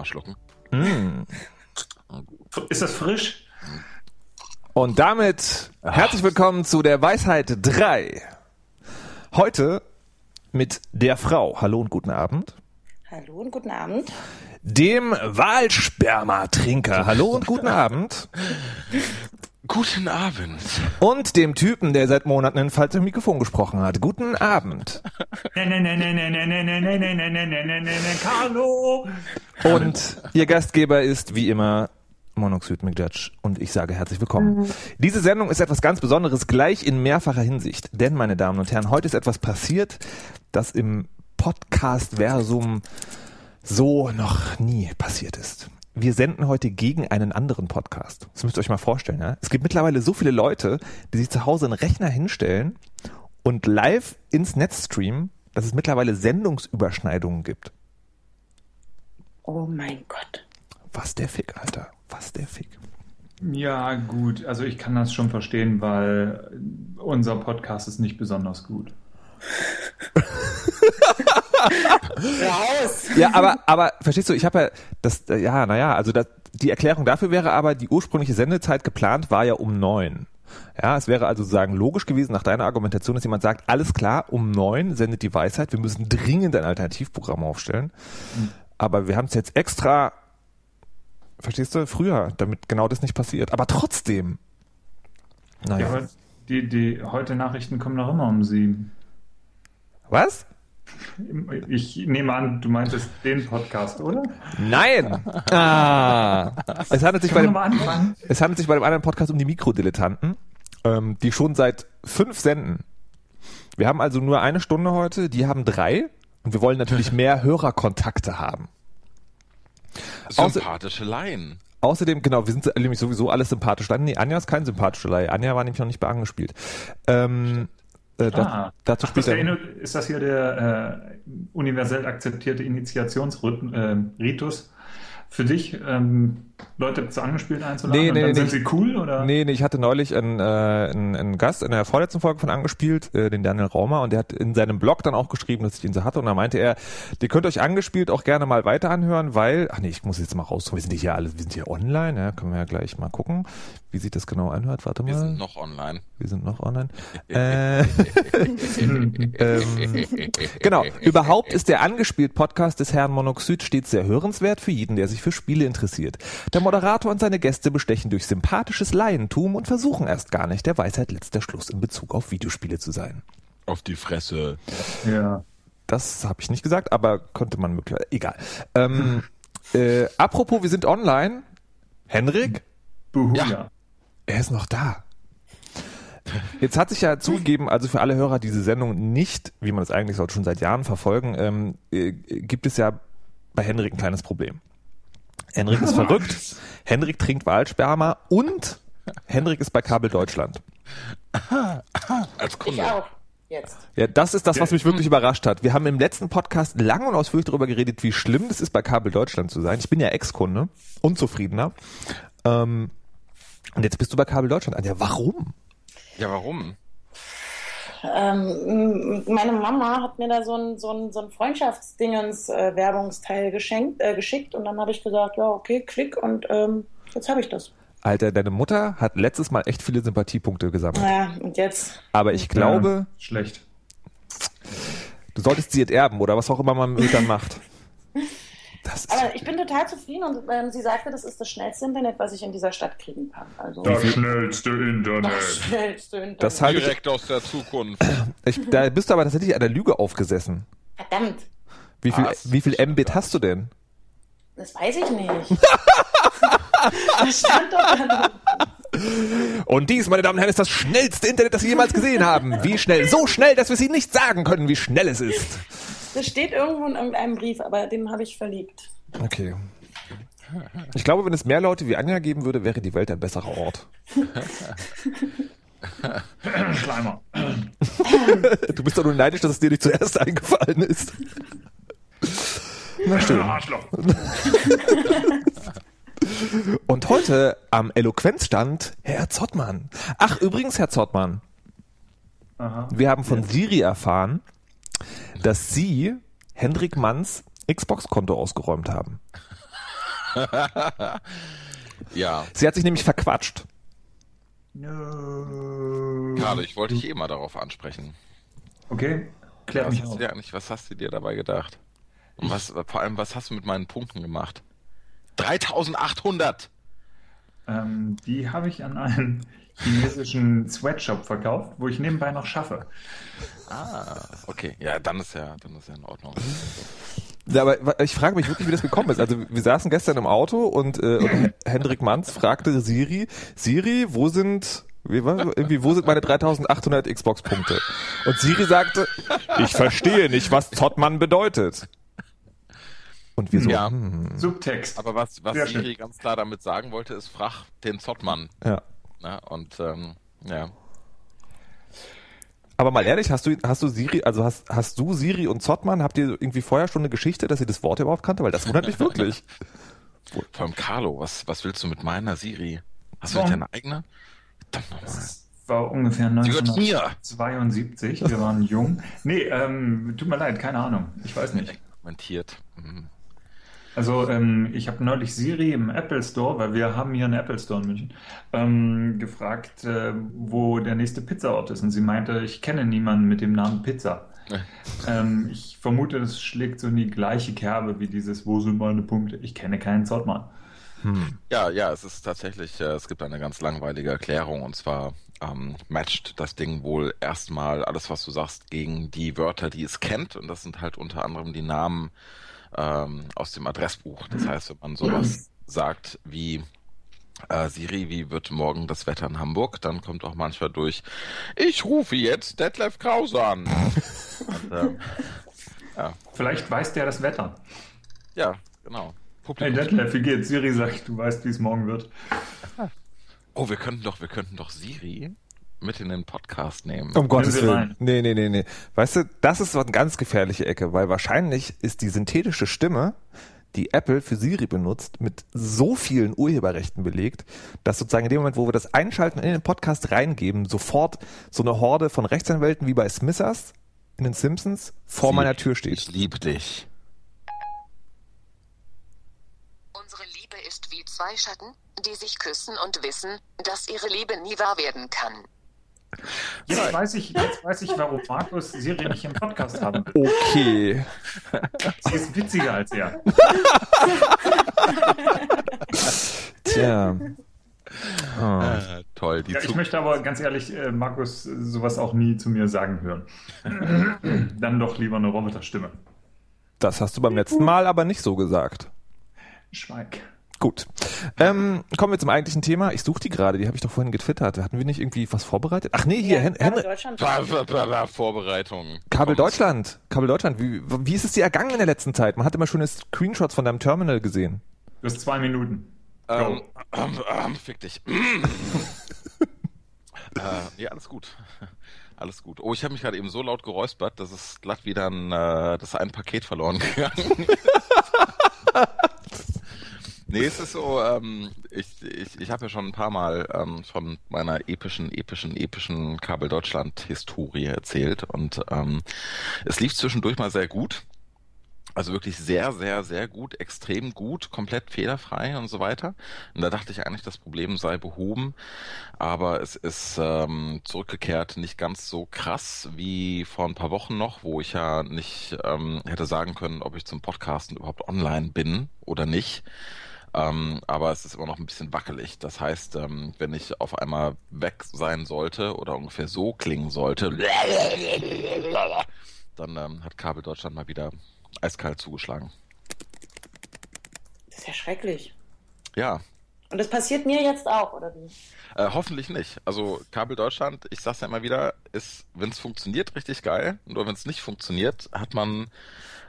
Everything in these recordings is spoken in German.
Waldsperma schlucken. Mm. Ist das frisch? Und damit herzlich willkommen zu der Weisheit 3. Heute mit der Frau. Hallo und guten Abend. Hallo und guten Abend. Dem Wahlsperma-Trinker. Hallo und guten Abend. Guten Abend. Und dem Typen, der seit Monaten in falsch im Mikrofon gesprochen hat. Guten Abend. Carlo. Und Ihr Gastgeber ist wie immer Monoxid McJudge und ich sage herzlich willkommen. Diese Sendung ist etwas ganz Besonderes, gleich in mehrfacher Hinsicht. Denn, meine Damen und Herren, heute ist etwas passiert, das im Podcast-Versum so noch nie passiert ist. Wir senden heute gegen einen anderen Podcast. Das müsst ihr euch mal vorstellen. Ja? Es gibt mittlerweile so viele Leute, die sich zu Hause einen Rechner hinstellen und live ins Netz streamen, dass es mittlerweile Sendungsüberschneidungen gibt. Oh mein Gott. Was der Fick, Alter. Was der Fick. Ja, gut. Also ich kann das schon verstehen, weil unser Podcast ist nicht besonders gut. Raus! Ja, aber, aber verstehst du, ich habe ja das, ja, naja, also das, die Erklärung dafür wäre aber, die ursprüngliche Sendezeit geplant war ja um neun. Ja, es wäre also sagen logisch gewesen nach deiner Argumentation, dass jemand sagt, alles klar, um neun sendet die Weisheit, wir müssen dringend ein Alternativprogramm aufstellen. Mhm. Aber wir haben es jetzt extra, verstehst du, früher, damit genau das nicht passiert. Aber trotzdem. Naja. Ja, die, die heute Nachrichten kommen noch immer um sieben. Was? Ich nehme an, du meintest den Podcast, oder? Nein! Ah. Es, handelt sich bei dem, es handelt sich bei dem anderen Podcast um die Mikrodilettanten, ähm, die schon seit fünf senden. Wir haben also nur eine Stunde heute, die haben drei und wir wollen natürlich mehr Hörerkontakte haben. Sympathische Laien. Außerdem, genau, wir sind nämlich sowieso alles sympathische Laien. Nee, Anja ist kein sympathischer Laie. Anja war nämlich noch nicht bei angespielt. Ähm, äh, ah. dazu Ach, das ist das hier der äh, universell akzeptierte Initiationsritus äh, für dich? Ähm, Leute zu Angespielt einzuladen? Nee, nee, dann nee, sind sie cool? Oder? Nee, nee, ich hatte neulich einen, äh, einen, einen Gast in der vorletzten Folge von Angespielt, äh, den Daniel Raumer, und der hat in seinem Blog dann auch geschrieben, dass ich ihn so hatte, und da meinte er, ihr könnt euch Angespielt auch gerne mal weiter anhören, weil, ach nee, ich muss jetzt mal raus, wir sind hier alle, wir sind hier online, ja, können wir ja gleich mal gucken, wie sich das genau anhört. Warte mal. Wir sind noch online. Wir sind noch online. äh, ähm, genau, überhaupt ist der Angespielt-Podcast des Herrn Monoxid stets sehr hörenswert für jeden, der sich für Spiele interessiert. Der Moderator und seine Gäste bestechen durch sympathisches Laientum und versuchen erst gar nicht, der Weisheit letzter Schluss in Bezug auf Videospiele zu sein. Auf die Fresse. Ja. Das habe ich nicht gesagt, aber konnte man möglicherweise. Egal. Ähm, äh, apropos, wir sind online. Henrik? Buhu, ja. Er ist noch da. Jetzt hat sich ja zugegeben, also für alle Hörer, die diese Sendung nicht, wie man es eigentlich sollte, schon seit Jahren verfolgen, ähm, äh, gibt es ja bei Henrik ein kleines Problem. Henrik ist verrückt, Henrik trinkt Wahlsperma und Henrik ist bei Kabel Deutschland. Als Kunde. Ich auch. Jetzt. Ja, das ist das, was mich wirklich überrascht hat. Wir haben im letzten Podcast lang und ausführlich darüber geredet, wie schlimm es ist, bei Kabel Deutschland zu sein. Ich bin ja Ex-Kunde, unzufriedener. Ähm, und jetzt bist du bei Kabel Deutschland. Anja, warum? Ja, warum? Ähm, meine Mama hat mir da so ein, so ein, so ein Freundschaftsdingens-Werbungsteil äh, geschenkt, äh, geschickt und dann habe ich gesagt, ja, okay, klick und ähm, jetzt habe ich das. Alter, deine Mutter hat letztes Mal echt viele Sympathiepunkte gesammelt. Ja, und jetzt? Aber ich glaube. Ja, schlecht. Du solltest sie enterben oder was auch immer man mit dann macht. Aber ich bin total zufrieden und ähm, sie sagte, das ist das schnellste Internet, was ich in dieser Stadt kriegen kann. Also das schnellste Internet. Das schnellste Internet. Das halte Direkt ich, aus der Zukunft. Ich, da bist du aber tatsächlich an der Lüge aufgesessen. Verdammt. Wie viel, wie viel Mbit hast du denn? Das weiß ich nicht. das stand doch da. Und dies, meine Damen und Herren, ist das schnellste Internet, das Sie jemals gesehen haben. Wie schnell? So schnell, dass wir Sie nicht sagen können, wie schnell es ist. Das steht irgendwo in irgendeinem Brief, aber den habe ich verliebt. Okay. Ich glaube, wenn es mehr Leute wie Anja geben würde, wäre die Welt ein besserer Ort. Schleimer. Du bist doch nur neidisch, dass es dir nicht zuerst eingefallen ist. Na schön. Arschloch. Und heute am Eloquenzstand Herr Zottmann. Ach, übrigens, Herr Zottmann. Aha. Wir haben von Siri erfahren, dass Sie Hendrik Manns Xbox-Konto ausgeräumt haben. ja. Sie hat sich nämlich verquatscht. Carlo, ich wollte dich eh mal darauf ansprechen. Okay, klär was mich hast auf. Du dir eigentlich, was hast du dir dabei gedacht? Und was, vor allem, was hast du mit meinen Punkten gemacht? 3800! Ähm, die habe ich an einen chinesischen Sweatshop verkauft, wo ich nebenbei noch schaffe. Ah, okay. Ja, dann ist ja, dann ist ja in Ordnung. Ja, aber ich frage mich wirklich, wie das gekommen ist. Also wir saßen gestern im Auto und, äh, und Hendrik Manns fragte Siri, Siri, wo sind wie war, irgendwie, wo sind meine 3800 Xbox-Punkte? Und Siri sagte, ich verstehe nicht, was Zottmann bedeutet. Und wir so, ja. hm. Subtext. Aber was, was Siri schön. ganz klar damit sagen wollte, ist, frag den Zottmann. Ja. Na, und, ähm, ja. Aber mal ehrlich, hast du, hast du Siri, also hast, hast du Siri und Zottmann, habt ihr irgendwie vorher schon eine Geschichte, dass ihr das Wort überhaupt kannte? Weil das wundert mich wirklich. Vor allem Carlo, was, was willst du mit meiner Siri? Hast du nicht deine eigene? Das war ungefähr 1972. Wir waren jung. Nee, ähm, tut mir leid, keine Ahnung. Ich weiß nicht. Montiert. Mhm. Also ähm, ich habe neulich Siri im Apple Store, weil wir haben hier einen Apple Store in München, ähm, gefragt, äh, wo der nächste Pizzaort ist. Und sie meinte, ich kenne niemanden mit dem Namen Pizza. ähm, ich vermute, das schlägt so in die gleiche Kerbe wie dieses, wo sind meine Punkte? Ich kenne keinen Zottmann. Hm. Ja, ja, es ist tatsächlich, äh, es gibt eine ganz langweilige Erklärung und zwar ähm, matcht das Ding wohl erstmal alles, was du sagst, gegen die Wörter, die es kennt und das sind halt unter anderem die Namen ähm, aus dem Adressbuch. Das heißt, wenn man sowas sagt wie äh, Siri, wie wird morgen das Wetter in Hamburg, dann kommt auch manchmal durch, ich rufe jetzt Detlef Krause an. Und, äh, ja. Vielleicht weiß der das Wetter. Ja, genau. Publikum. Hey Detlef, wie geht's? Siri sagt, du weißt, wie es morgen wird. Oh, wir könnten doch, wir könnten doch Siri mit in den Podcast nehmen. Um Gottes Willen. Nee, nee, nee, nee. Weißt du, das ist so eine ganz gefährliche Ecke, weil wahrscheinlich ist die synthetische Stimme, die Apple für Siri benutzt, mit so vielen Urheberrechten belegt, dass sozusagen in dem Moment, wo wir das einschalten und in den Podcast reingeben, sofort so eine Horde von Rechtsanwälten wie bei Smithers in den Simpsons vor Sie, meiner Tür steht. Ich liebe dich. Unsere Liebe ist wie zwei Schatten, die sich küssen und wissen, dass ihre Liebe nie wahr werden kann. Jetzt weiß, ich, jetzt weiß ich, warum Markus Siri nicht im Podcast haben Okay. Sie ist witziger als er. Tja. Oh. Ah, toll. Ja, ich möchte aber ganz ehrlich, äh, Markus, sowas auch nie zu mir sagen hören. Dann doch lieber eine Roboterstimme. Das hast du beim letzten Mal aber nicht so gesagt. Schweig. Gut. Ähm, kommen wir zum eigentlichen Thema. Ich suche die gerade, die habe ich doch vorhin getwittert. Hatten wir nicht irgendwie was vorbereitet? Ach nee, hier, ja, Hen Kabel Deutschland. Vorbereitung. Kabel Deutschland. Kabel Deutschland. Wie, wie ist es dir ergangen in der letzten Zeit? Man hat immer schöne Screenshots von deinem Terminal gesehen. Das ist zwei Minuten. Ähm, ähm, ähm, fick dich. äh, ja, alles gut. Alles gut. Oh, ich habe mich gerade eben so laut geräuspert, dass es glatt wieder ein, äh, das ein Paket verloren gegangen. Nee, es ist so, ähm, ich, ich, ich habe ja schon ein paar Mal ähm, von meiner epischen, epischen, epischen Kabel Deutschland-Historie erzählt und ähm, es lief zwischendurch mal sehr gut. Also wirklich sehr, sehr, sehr gut, extrem gut, komplett fehlerfrei und so weiter. Und da dachte ich eigentlich, das Problem sei behoben, aber es ist ähm, zurückgekehrt nicht ganz so krass wie vor ein paar Wochen noch, wo ich ja nicht ähm, hätte sagen können, ob ich zum Podcasten überhaupt online bin oder nicht. Ähm, aber es ist immer noch ein bisschen wackelig. Das heißt, ähm, wenn ich auf einmal weg sein sollte oder ungefähr so klingen sollte, dann ähm, hat Kabel Deutschland mal wieder eiskalt zugeschlagen. Das ist ja schrecklich. Ja. Und das passiert mir jetzt auch, oder wie? Äh, hoffentlich nicht. Also Kabel Deutschland, ich sag's ja immer wieder, ist, wenn es funktioniert, richtig geil. Nur wenn es nicht funktioniert, hat man,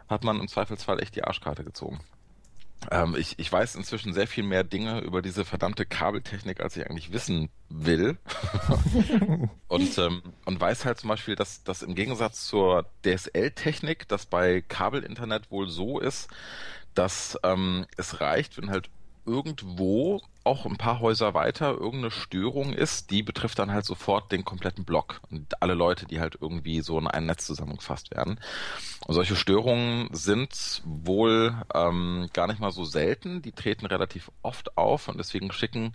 hat man im Zweifelsfall echt die Arschkarte gezogen. Ähm, ich, ich weiß inzwischen sehr viel mehr Dinge über diese verdammte Kabeltechnik, als ich eigentlich wissen will. und, ähm, und weiß halt zum Beispiel, dass das im Gegensatz zur DSL-Technik, das bei Kabelinternet wohl so ist, dass ähm, es reicht, wenn halt irgendwo auch ein paar Häuser weiter irgendeine Störung ist, die betrifft dann halt sofort den kompletten Block und alle Leute, die halt irgendwie so in ein Netz zusammengefasst werden. Und solche Störungen sind wohl ähm, gar nicht mal so selten, die treten relativ oft auf und deswegen schicken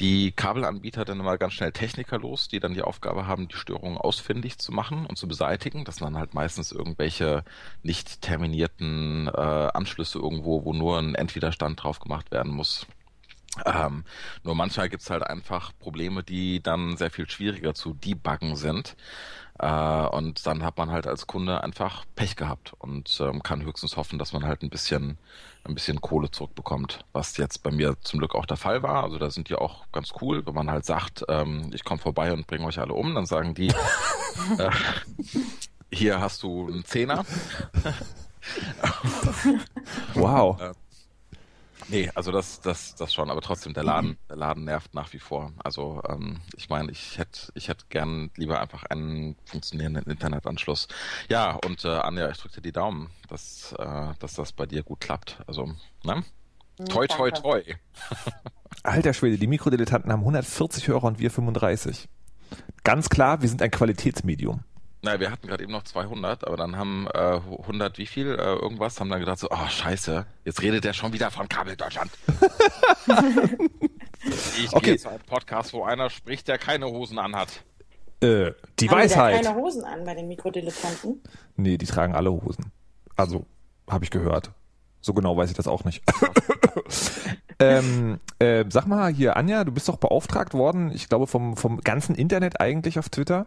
die Kabelanbieter dann immer ganz schnell Techniker los, die dann die Aufgabe haben, die Störungen ausfindig zu machen und zu beseitigen. Das sind dann halt meistens irgendwelche nicht terminierten äh, Anschlüsse irgendwo, wo nur ein Endwiderstand drauf gemacht werden muss. Ähm, nur manchmal gibt's halt einfach Probleme, die dann sehr viel schwieriger zu debuggen sind. Äh, und dann hat man halt als Kunde einfach Pech gehabt und ähm, kann höchstens hoffen, dass man halt ein bisschen, ein bisschen Kohle zurückbekommt, was jetzt bei mir zum Glück auch der Fall war. Also da sind die auch ganz cool, wenn man halt sagt, ähm, ich komme vorbei und bringe euch alle um, dann sagen die, äh, hier hast du einen Zehner. wow. Nee, also das, das, das schon, aber trotzdem, der Laden, der Laden nervt nach wie vor. Also ähm, ich meine, ich hätte, ich hätte gern lieber einfach einen funktionierenden Internetanschluss. Ja, und äh, Anja, ich drücke dir die Daumen, dass, äh, dass das bei dir gut klappt. Also, ne? Toi, toi, toi. Alter Schwede, die Mikrodilettanten haben 140 Hörer und wir 35. Ganz klar, wir sind ein Qualitätsmedium. Naja, wir hatten gerade eben noch 200, aber dann haben äh, 100 wie viel, äh, irgendwas, haben dann gedacht so, oh scheiße, jetzt redet der schon wieder von Kabel Deutschland. ich okay. gehe zu einem Podcast, wo einer spricht, der keine Hosen anhat. Äh, die haben Weisheit. Die keine Hosen an bei den Mikrodilettanten? Nee, die tragen alle Hosen. Also, habe ich gehört. So genau weiß ich das auch nicht. ähm, äh, sag mal hier, Anja, du bist doch beauftragt worden, ich glaube vom, vom ganzen Internet eigentlich auf Twitter,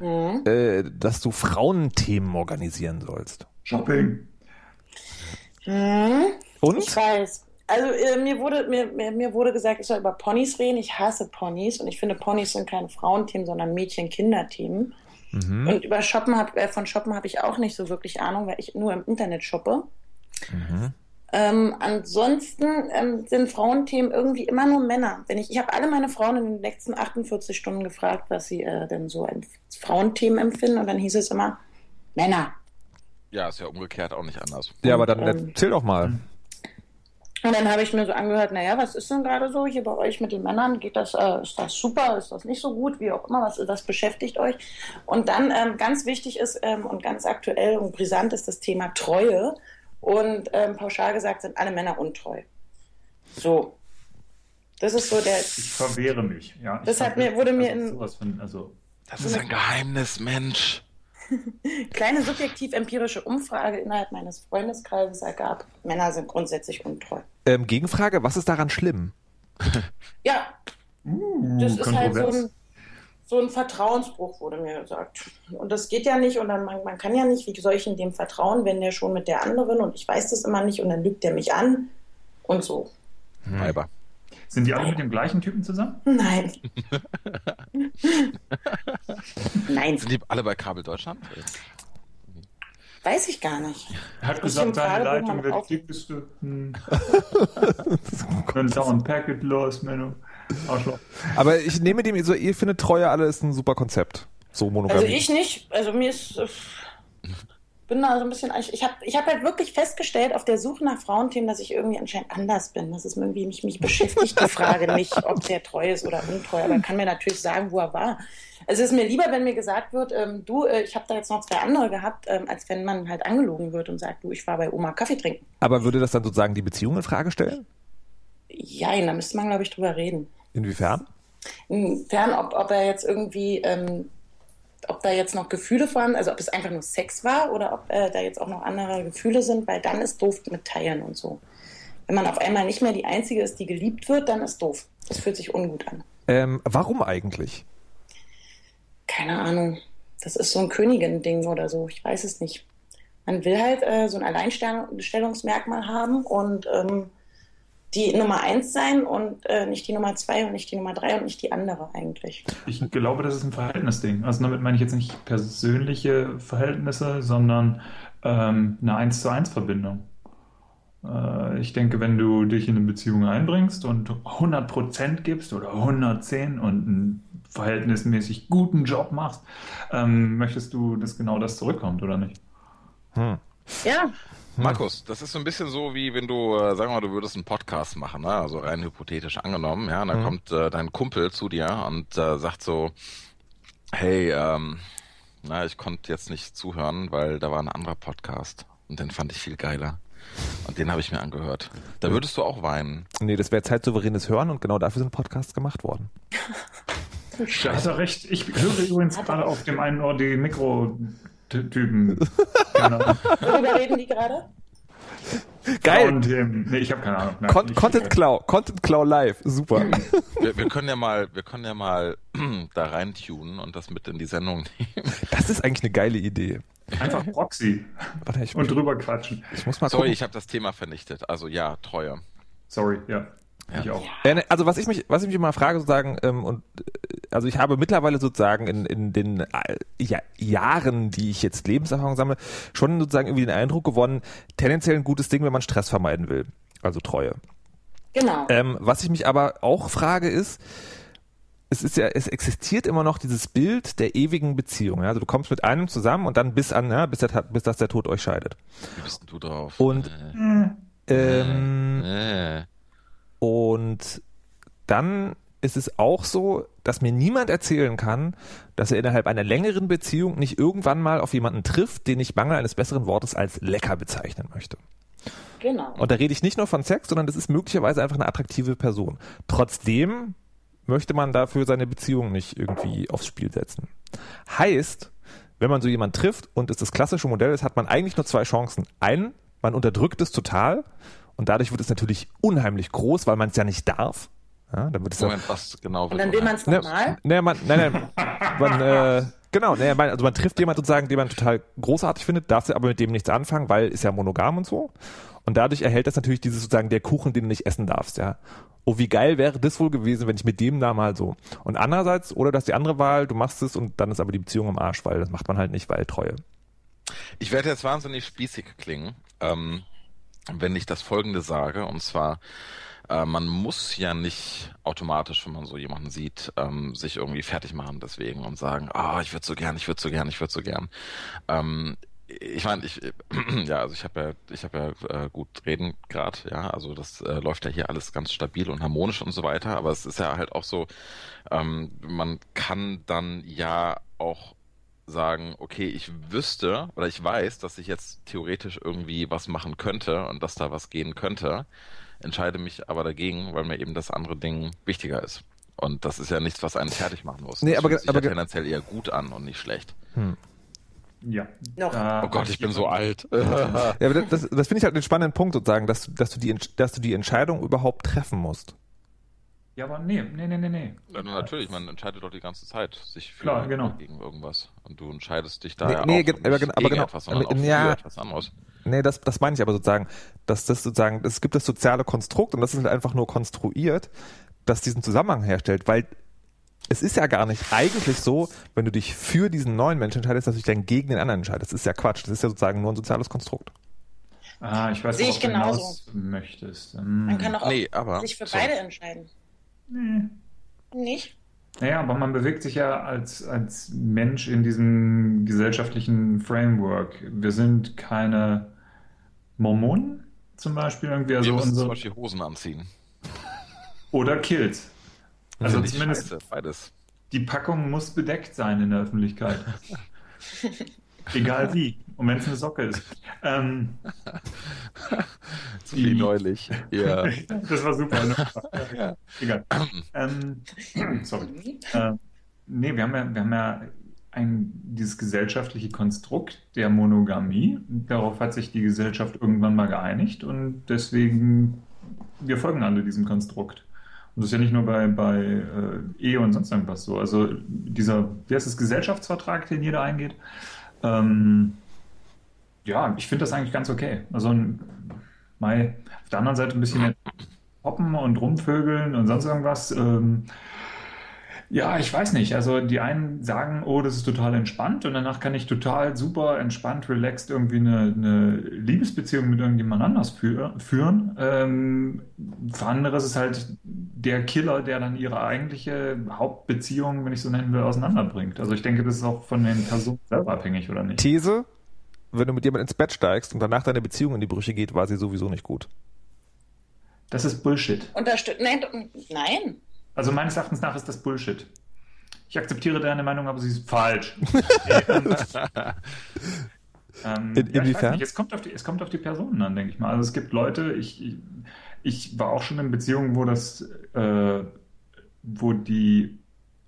mhm. äh, dass du Frauenthemen organisieren sollst. Shopping. Mhm. Und? Ich weiß. Also äh, mir, wurde, mir, mir, mir, wurde gesagt, ich soll über Ponys reden. Ich hasse Ponys und ich finde, Ponys sind keine Frauenthemen, sondern Mädchen-Kinder-Themen. Mhm. Und über Shoppen hab, äh, von Shoppen habe ich auch nicht so wirklich Ahnung, weil ich nur im Internet shoppe. Mhm. Ähm, ansonsten ähm, sind Frauenthemen irgendwie immer nur Männer. Wenn ich ich habe alle meine Frauen in den letzten 48 Stunden gefragt, was sie äh, denn so als Frauenthemen empfinden und dann hieß es immer Männer. Ja, ist ja umgekehrt auch nicht anders. Ja, aber dann ähm, erzähl doch mal. Und dann habe ich mir so angehört, naja, was ist denn gerade so hier bei euch mit den Männern? Geht das, äh, ist das super, ist das nicht so gut, wie auch immer, was, was beschäftigt euch? Und dann ähm, ganz wichtig ist ähm, und ganz aktuell und brisant ist das Thema Treue. Und ähm, pauschal gesagt sind alle Männer untreu. So. Das ist so der. Ich verwehre mich, ja. Das hat mir, wurde mir in. Von, also, das ist ein Geheimnis, Mensch. Kleine subjektiv-empirische Umfrage innerhalb meines Freundeskreises ergab, Männer sind grundsätzlich untreu. Ähm, Gegenfrage, was ist daran schlimm? ja, uh, das ist halt so ein so ein Vertrauensbruch, wurde mir gesagt. Und das geht ja nicht und dann, man, man kann ja nicht, wie soll ich in dem vertrauen, wenn der schon mit der anderen und ich weiß das immer nicht und dann lügt der mich an und so. Weiber. Sind die alle mit dem gleichen Typen zusammen? Nein. Nein. Sind die alle bei Kabel Deutschland? Weiß ich gar nicht. Er hat gesagt, seine Leitung wird dick, bist du. Hm. Dann dauernd Packet los, Menno. Arschloch. Aber ich nehme dem so, ihr findet Treue alle ist ein super Konzept. So Monogamie. Also ich nicht. Also mir ist. Äh, bin da so ein bisschen. Ich, habe ich hab halt wirklich festgestellt auf der Suche nach Frauenthemen, dass ich irgendwie anscheinend anders bin. Das ist irgendwie mich, mich beschäftigt, die Frage nicht, ob der treu ist oder untreu. Aber er kann mir natürlich sagen, wo er war. Es ist mir lieber, wenn mir gesagt wird, ähm, du, äh, ich habe da jetzt noch zwei andere gehabt, ähm, als wenn man halt angelogen wird und sagt, du, ich war bei Oma Kaffee trinken. Aber würde das dann sozusagen die Beziehung in Frage stellen? Ja, da müsste man, glaube ich, drüber reden. Inwiefern? Inwiefern, ob, ob er jetzt irgendwie, ähm, ob da jetzt noch Gefühle vorhanden, also ob es einfach nur Sex war oder ob äh, da jetzt auch noch andere Gefühle sind, weil dann ist doof mit Teilen und so. Wenn man auf einmal nicht mehr die Einzige ist, die geliebt wird, dann ist doof. Das fühlt sich ungut an. Ähm, warum eigentlich? Keine Ahnung. Das ist so ein Königin-Ding oder so. Ich weiß es nicht. Man will halt äh, so ein Alleinstellungsmerkmal haben und ähm, die Nummer eins sein und äh, nicht die Nummer zwei und nicht die Nummer drei und nicht die andere eigentlich. Ich glaube, das ist ein Verhältnisding. Also damit meine ich jetzt nicht persönliche Verhältnisse, sondern ähm, eine eins zu eins Verbindung. Äh, ich denke, wenn du dich in eine Beziehung einbringst und 100% gibst oder 110 und einen verhältnismäßig guten Job machst, ähm, möchtest du, dass genau das zurückkommt oder nicht? Hm. Ja. Markus, das ist so ein bisschen so, wie wenn du, äh, sagen wir mal, du würdest einen Podcast machen, ne? also rein hypothetisch angenommen, ja, und dann mhm. kommt äh, dein Kumpel zu dir und äh, sagt so, hey, ähm, na, ich konnte jetzt nicht zuhören, weil da war ein anderer Podcast und den fand ich viel geiler. Und den habe ich mir angehört. Da würdest du auch weinen. Nee, das wäre zeitsouveränes Hören und genau dafür sind Podcasts gemacht worden. Scheiße. Hat er recht. Ich höre übrigens gerade auf dem einen Ohr die Mikrotypen. Worüber reden die gerade? Geil. Und, ähm, nee, ich habe keine Ahnung. Nein, Con Content Clow, Content Clow live, super. Wir, wir, können ja mal, wir können ja mal da reintunen und das mit in die Sendung nehmen. Das ist eigentlich eine geile Idee. Einfach Proxy Warte, ich und drüber quatschen. Ich muss mal Sorry, gucken. ich habe das Thema vernichtet. Also ja, Treue. Sorry, ja. Ich auch. Also was ich mich, was ich mich mal frage sozusagen, ähm, und äh, also ich habe mittlerweile sozusagen in, in den äh, ja, Jahren, die ich jetzt Lebenserfahrung sammle, schon sozusagen irgendwie den Eindruck gewonnen, tendenziell ein gutes Ding, wenn man Stress vermeiden will. Also Treue. Genau. Ähm, was ich mich aber auch frage ist, es ist ja, es existiert immer noch dieses Bild der ewigen Beziehung. Ja? Also du kommst mit einem zusammen und dann bis an, ja, bis, der, bis das der Tod euch scheidet. Wie bist du drauf? Und äh. ähm, äh. Und dann ist es auch so, dass mir niemand erzählen kann, dass er innerhalb einer längeren Beziehung nicht irgendwann mal auf jemanden trifft, den ich mangel eines besseren Wortes als lecker bezeichnen möchte. Genau. Und da rede ich nicht nur von Sex, sondern das ist möglicherweise einfach eine attraktive Person. Trotzdem möchte man dafür seine Beziehung nicht irgendwie aufs Spiel setzen. Heißt, wenn man so jemanden trifft und es das klassische Modell ist, hat man eigentlich nur zwei Chancen. Einen, man unterdrückt es total und dadurch wird es natürlich unheimlich groß, weil man es ja nicht darf. Ja, dann wird es Moment, was genau Und dann will man es nochmal? Ne, man, nein, nein, man, äh, genau, ne, man, also man trifft jemanden sozusagen, den man total großartig findet, darf aber mit dem nichts anfangen, weil ist ja monogam und so. Und dadurch erhält das natürlich dieses sozusagen der Kuchen, den du nicht essen darfst, ja. Oh, wie geil wäre das wohl gewesen, wenn ich mit dem da mal so. Und andererseits, oder dass die andere Wahl, du machst es und dann ist aber die Beziehung im Arsch, weil das macht man halt nicht, weil Treue. Ich werde jetzt wahnsinnig spießig klingen, ähm, wenn ich das folgende sage, und zwar, äh, man muss ja nicht automatisch, wenn man so jemanden sieht, ähm, sich irgendwie fertig machen deswegen und sagen, ah, oh, ich würde so gern, ich würde so gern, ich würde so gern. Ähm, ich meine, ich ja, also ich habe ja, ich habe ja äh, gut reden gerade, ja, also das äh, läuft ja hier alles ganz stabil und harmonisch und so weiter, aber es ist ja halt auch so, ähm, man kann dann ja auch sagen, okay, ich wüsste oder ich weiß, dass ich jetzt theoretisch irgendwie was machen könnte und dass da was gehen könnte entscheide mich aber dagegen, weil mir eben das andere Ding wichtiger ist. Und das ist ja nichts, was einen fertig machen muss. Nee, das aber, fühlt sich aber ja tendenziell eher gut an und nicht schlecht. Hm. Ja. Noch. oh Gott, ich bin so alt. ja, aber das, das finde ich halt einen spannenden Punkt sozusagen, dass, dass, du die, dass du die Entscheidung überhaupt treffen musst. Ja, aber nee, nee, nee, nee, nee. Ja, natürlich, man entscheidet doch die ganze Zeit sich für Klar, genau. gegen irgendwas. Und du entscheidest dich da nee, ja nee, auch aber, aber genau, etwas, sondern aber, auch ja, für etwas anderes. Nee, das, das meine ich aber sozusagen, dass das sozusagen, es gibt das soziale Konstrukt und das ist halt einfach nur konstruiert, das diesen Zusammenhang herstellt, weil es ist ja gar nicht eigentlich so, wenn du dich für diesen neuen Menschen entscheidest, dass du dich dann gegen den anderen entscheidest. Das ist ja Quatsch. Das ist ja sozusagen nur ein soziales Konstrukt. Ah, ich weiß, Sehe ich genauso. möchtest. Man kann doch auch nee, aber, sich für so. beide entscheiden. Nee. Nicht? Naja, aber man bewegt sich ja als, als Mensch in diesem gesellschaftlichen Framework. Wir sind keine Mormonen zum Beispiel. Irgendwie also Wir müssen unsere... zum Beispiel Hosen anziehen. Oder Kills. Also zumindest scheiße, beides. die Packung muss bedeckt sein in der Öffentlichkeit. Egal wie. Und wenn es eine Socke ist. Ähm, so wie neulich. Ja. das war super. Ne? Ja. Egal. Ähm, sorry. Äh, nee, wir haben ja, wir haben ja ein, dieses gesellschaftliche Konstrukt der Monogamie. Darauf hat sich die Gesellschaft irgendwann mal geeinigt und deswegen, wir folgen alle diesem Konstrukt. Und das ist ja nicht nur bei, bei äh, Ehe und sonst irgendwas so. Also dieser, wie heißt das, Gesellschaftsvertrag, den jeder eingeht, ähm, ja, ich finde das eigentlich ganz okay. Also mal auf der anderen Seite ein bisschen hoppen und rumvögeln und sonst irgendwas. Ähm, ja, ich weiß nicht. Also die einen sagen, oh, das ist total entspannt und danach kann ich total super entspannt, relaxed irgendwie eine, eine Liebesbeziehung mit irgendjemand anders für, führen. Ähm, für andere ist es halt der Killer, der dann ihre eigentliche Hauptbeziehung, wenn ich so nennen will, auseinanderbringt. Also ich denke, das ist auch von den Personen selber abhängig, oder nicht? These, wenn du mit jemandem ins Bett steigst und danach deine Beziehung in die Brüche geht, war sie sowieso nicht gut. Das ist Bullshit. Unterstützt. Nein, nein. Also meines Erachtens nach ist das Bullshit. Ich akzeptiere deine Meinung, aber sie ist falsch. ähm, in, ja, inwiefern? Es kommt, auf die, es kommt auf die Personen an, denke ich mal. Also es gibt Leute, ich, ich, ich war auch schon in Beziehungen, wo das, äh, wo die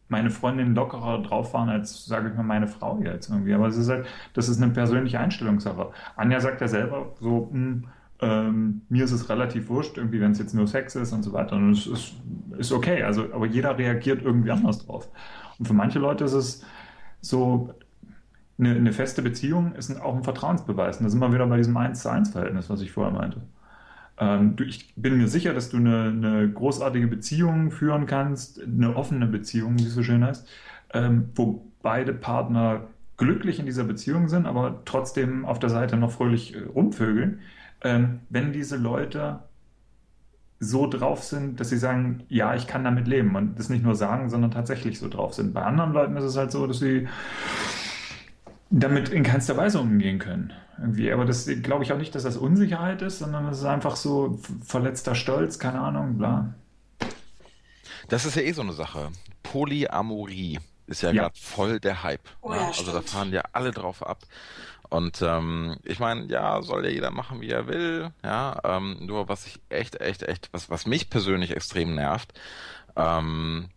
meine Freundin lockerer drauf waren als, sage ich mal, meine Frau jetzt irgendwie. Aber es ist halt, das ist eine persönliche Einstellungssache. Anja sagt ja selber so, mh, hm, ähm, mir ist es relativ wurscht, irgendwie, wenn es jetzt nur Sex ist und so weiter. Und es ist, ist okay. Also, aber jeder reagiert irgendwie anders drauf. Und für manche Leute ist es so, eine, eine feste Beziehung ist auch ein Vertrauensbeweis. Und da sind wir wieder bei diesem 1 zu 1 Verhältnis, was ich vorher meinte. Ähm, du, ich bin mir sicher, dass du eine, eine, großartige Beziehung führen kannst, eine offene Beziehung, wie es so schön heißt, ähm, wo beide Partner glücklich in dieser Beziehung sind, aber trotzdem auf der Seite noch fröhlich äh, rumvögeln ähm, wenn diese Leute so drauf sind, dass sie sagen, ja, ich kann damit leben und das nicht nur sagen, sondern tatsächlich so drauf sind. Bei anderen Leuten ist es halt so, dass sie damit in keinster Weise umgehen können. Irgendwie. Aber das glaube ich auch nicht, dass das Unsicherheit ist, sondern es ist einfach so verletzter Stolz, keine Ahnung, bla. Das ist ja eh so eine Sache. Polyamorie ist ja, ja. gerade voll der Hype. Oh, ne? also da fahren ja alle drauf ab. Und ähm, ich meine, ja, soll ja jeder machen, wie er will. Ja, ähm, nur was ich echt, echt, echt, was, was mich persönlich extrem nervt, ähm,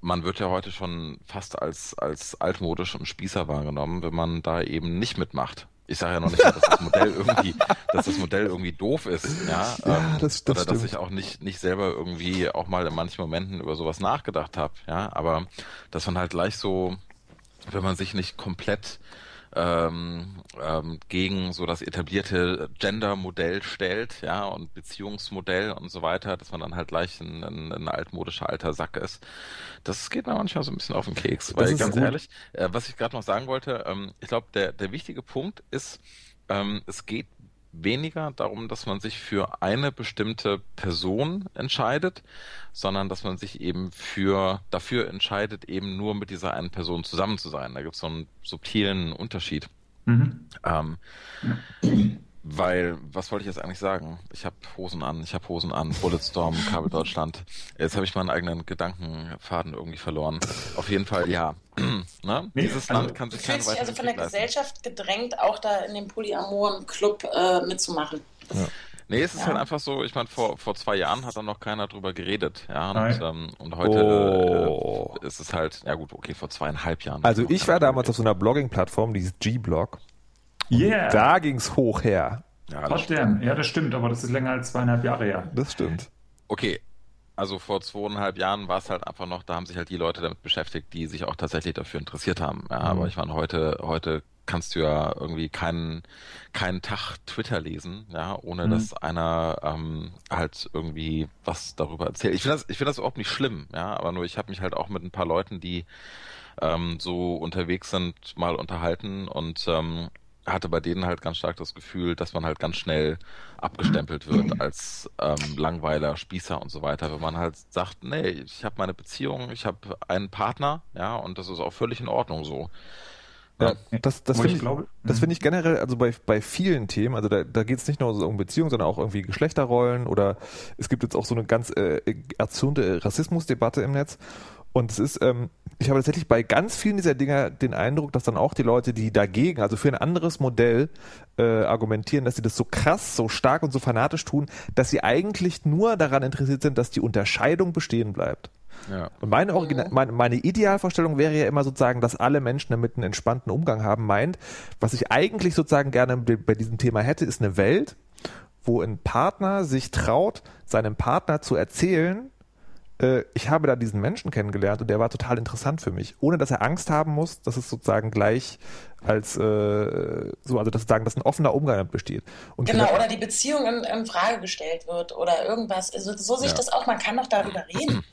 man wird ja heute schon fast als, als altmodisch und Spießer wahrgenommen, wenn man da eben nicht mitmacht. Ich sage ja noch nicht, dass das Modell irgendwie, dass das Modell irgendwie doof ist, ja, ja ähm, das, das oder stimmt. dass ich auch nicht nicht selber irgendwie auch mal in manchen Momenten über sowas nachgedacht habe, ja, aber dass man halt gleich so, wenn man sich nicht komplett ähm, ähm, gegen so das etablierte Gender-Modell stellt, ja, und Beziehungsmodell und so weiter, dass man dann halt gleich ein, ein, ein altmodischer alter Sack ist. Das geht mir manchmal so ein bisschen auf den Keks, weil ganz gut. ehrlich, äh, was ich gerade noch sagen wollte, ähm, ich glaube, der, der wichtige Punkt ist, ähm, es geht weniger darum, dass man sich für eine bestimmte Person entscheidet, sondern dass man sich eben für dafür entscheidet, eben nur mit dieser einen Person zusammen zu sein. Da gibt es so einen subtilen Unterschied. Mhm. Ähm, weil, was wollte ich jetzt eigentlich sagen? Ich habe Hosen an, ich habe Hosen an, Bulletstorm, Kabel Deutschland. Jetzt habe ich meinen eigenen Gedankenfaden irgendwie verloren. Auf jeden Fall, ja. ne? Nee, Dieses also, Land kann sich keine weiteren also von der Gesellschaft gedrängt, auch da in dem Polyamoren-Club äh, mitzumachen. Ja. Nee, es ist ja. halt einfach so, ich meine, vor, vor zwei Jahren hat da noch keiner drüber geredet, ja. Und, ähm, und heute oh. äh, ist es halt, ja gut, okay, vor zweieinhalb Jahren. Also ich war damals auf so einer Blogging-Plattform, die ist G-Blog. Yeah. Da ging's hoch her. Ja, Trotzdem, ja, das stimmt, aber das ist länger als zweieinhalb Jahre her. Das stimmt. Okay, also vor zweieinhalb Jahren war es halt einfach noch, da haben sich halt die Leute damit beschäftigt, die sich auch tatsächlich dafür interessiert haben. Ja, mhm. aber ich meine, heute, heute kannst du ja irgendwie keinen keinen Tag Twitter lesen, ja, ohne mhm. dass einer ähm, halt irgendwie was darüber erzählt. Ich finde das, ich finde das überhaupt nicht schlimm, ja, aber nur ich habe mich halt auch mit ein paar Leuten, die ähm, so unterwegs sind, mal unterhalten und ähm, hatte bei denen halt ganz stark das Gefühl, dass man halt ganz schnell abgestempelt wird als ähm, Langweiler, Spießer und so weiter. Wenn man halt sagt, nee, ich habe meine Beziehung, ich habe einen Partner, ja, und das ist auch völlig in Ordnung so. Ja, das, das finde ich, ich das finde ich generell, also bei, bei vielen Themen, also da, da geht es nicht nur so um Beziehungen, sondern auch irgendwie Geschlechterrollen oder es gibt jetzt auch so eine ganz äh, erzürnte Rassismusdebatte im Netz. Und es ist, ähm, ich habe tatsächlich bei ganz vielen dieser Dinger den Eindruck, dass dann auch die Leute, die dagegen, also für ein anderes Modell äh, argumentieren, dass sie das so krass, so stark und so fanatisch tun, dass sie eigentlich nur daran interessiert sind, dass die Unterscheidung bestehen bleibt. Ja. Und meine, Original, meine, meine Idealvorstellung wäre ja immer sozusagen, dass alle Menschen damit einen entspannten Umgang haben. Meint, was ich eigentlich sozusagen gerne bei diesem Thema hätte, ist eine Welt, wo ein Partner sich traut, seinem Partner zu erzählen, äh, ich habe da diesen Menschen kennengelernt und der war total interessant für mich, ohne dass er Angst haben muss, dass es sozusagen gleich als äh, so, also dass sozusagen, dass ein offener Umgang besteht. Und genau, oder die Beziehung in, in, Frage gestellt wird oder irgendwas. Also so sehe ich ja. das auch, man kann doch darüber reden.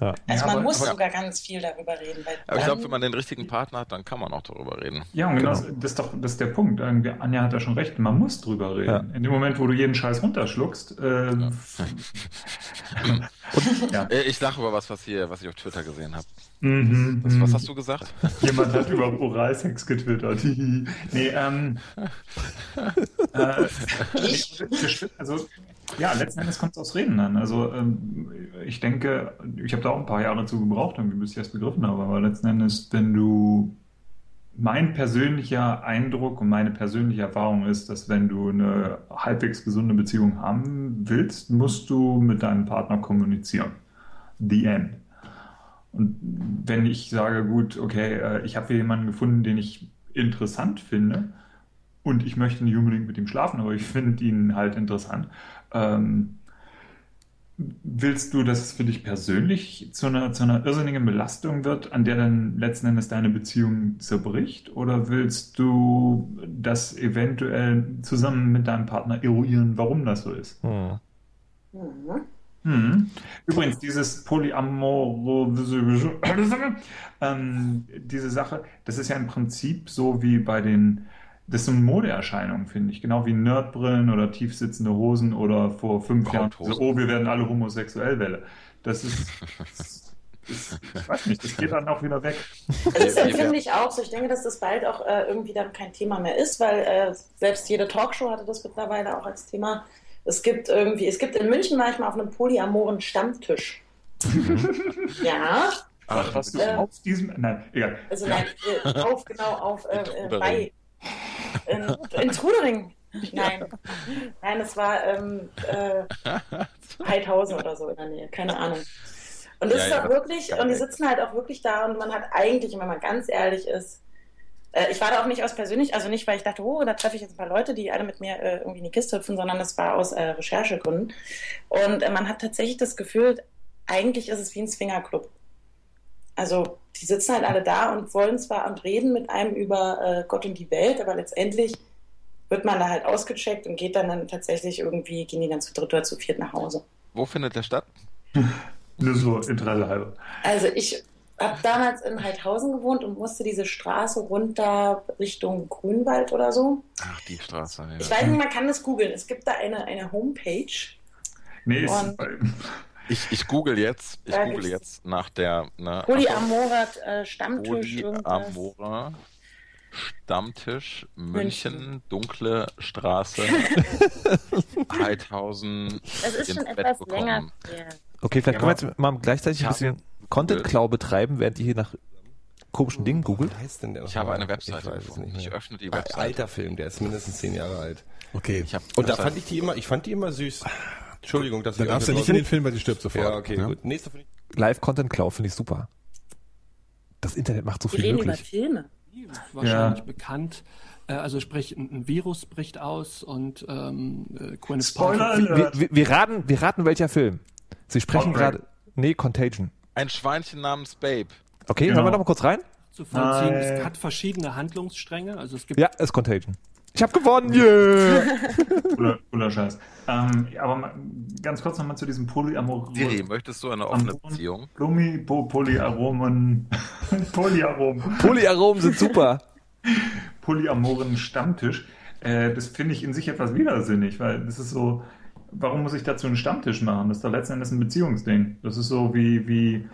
Ja. Also man aber, muss aber, sogar ganz viel darüber reden. aber ich glaube, wenn man den richtigen Partner hat, dann kann man auch darüber reden. Ja, und genau, genau. Das, ist doch das ist der Punkt. Anja hat ja schon recht, man muss drüber reden. Ja. In dem Moment, wo du jeden Scheiß runterschluckst. Äh, ja. und, ja. Äh, ich lache über was, was, hier, was ich auf Twitter gesehen habe. Mhm, was, was, mhm. hast du gesagt? Jemand hat über Oralsex getwittert. nee, ähm. äh, also, ja, letzten Endes kommt es aufs Reden an. Also, ähm, ich denke, ich habe da auch ein paar Jahre zu gebraucht, bis ich das begriffen habe. Aber letzten Endes, wenn du. Mein persönlicher Eindruck und meine persönliche Erfahrung ist, dass wenn du eine halbwegs gesunde Beziehung haben willst, musst du mit deinem Partner kommunizieren. The end. Und wenn ich sage, gut, okay, äh, ich habe hier jemanden gefunden, den ich interessant finde und ich möchte nicht unbedingt mit ihm schlafen, aber ich finde ihn halt interessant, ähm, willst du, dass es für dich persönlich zu einer, zu einer irrsinnigen Belastung wird, an der dann letzten Endes deine Beziehung zerbricht? Oder willst du das eventuell zusammen mit deinem Partner eruieren, warum das so ist? Hm. Mhm. Mhm. Übrigens, dieses Polyamor, ähm, diese Sache, das ist ja im Prinzip so wie bei den, das sind Modeerscheinungen, finde ich. Genau wie Nerdbrillen oder tiefsitzende Hosen oder vor fünf Jahren, so, oh, wir werden alle homosexuell Welle. Das ist, ist, ich weiß nicht, das geht dann auch wieder weg. Das empfinde ich auch so. Ich denke, dass das bald auch äh, irgendwie dann kein Thema mehr ist, weil äh, selbst jede Talkshow hatte das mittlerweile auch als Thema es gibt irgendwie, es gibt in München manchmal auf einem polyamoren Stammtisch. ja. Ach, was du äh, auf diesem. Nein, egal. Also nein, äh, auf, genau, auf äh, äh bei. In, in Trudering. Nein. Nein, es war ähm, äh, Heidhausen oder so in der Nähe, keine Ahnung. Und das ja, ist ja, wirklich, und die sitzen halt auch wirklich da und man hat eigentlich, wenn man ganz ehrlich ist, äh, ich war da auch nicht aus persönlich, also nicht, weil ich dachte, oh, da treffe ich jetzt ein paar Leute, die alle mit mir äh, irgendwie in die Kiste hüpfen, sondern das war aus äh, Recherchegründen. Und äh, man hat tatsächlich das Gefühl, eigentlich ist es wie ein Swingerclub. Also die sitzen halt alle da und wollen zwar und reden mit einem über äh, Gott und die Welt, aber letztendlich wird man da halt ausgecheckt und geht dann, dann tatsächlich irgendwie, gehen die dann zu dritt oder zu viert nach Hause. Wo findet der statt? Nur so Interesse halber. Also ich habe damals in Heidhausen gewohnt und musste diese Straße runter Richtung Grünwald oder so. Ach, die Straße, ja. Ich weiß nicht, man kann das googeln. Es gibt da eine, eine Homepage. Nee, ist, ich, ich google jetzt, ich google jetzt nach der ne, Polyamora äh, Stammtisch. Polyamora Stammtisch München, München, dunkle Straße, Heidhausen. Das ist schon etwas bekommen. länger. Okay, vielleicht können wir jetzt mal gleichzeitig ein bisschen Content Cloud betreiben, während ihr hier nach komischen Dingen googelt? heißt denn der ich habe eine Webseite. Ich, ich, ich öffne die Webseite. Alter Film, der ist mindestens zehn Jahre alt. Okay. Und da fand ich die immer, ich fand die immer süß. Entschuldigung, dass da ich. Da darfst du nicht in den Film, weil die stirbt sofort. Ja, okay, ja? gut. Nächster Live Content Cloud finde ich super. Das Internet macht so viel reden möglich. Über Filme. Wahrscheinlich ja. bekannt. Äh, also sprich, ein Virus bricht aus und ähm, äh, Spoiler wir, wir, wir, raten, wir raten welcher Film. Sie sprechen gerade. Nee, Contagion. Ein Schweinchen namens Babe. Okay, genau. hören wir noch mal kurz rein. Zu vollziehen. Es hat verschiedene Handlungsstränge. Also es gibt ja, es ist Contagion. Ich habe gewonnen, yeah! cooler, cooler Scheiß. Ähm, aber ganz kurz nochmal zu diesem Polyamoren. Siri, möchtest du eine offene Beziehung? Blumi, po, Polyaromen. Polyaromen. Polyaromen sind super. Polyamoren Stammtisch. Äh, das finde ich in sich etwas widersinnig, weil das ist so, warum muss ich dazu einen Stammtisch machen? Das ist doch letzten Endes ein Beziehungsding. Das ist so wie, wie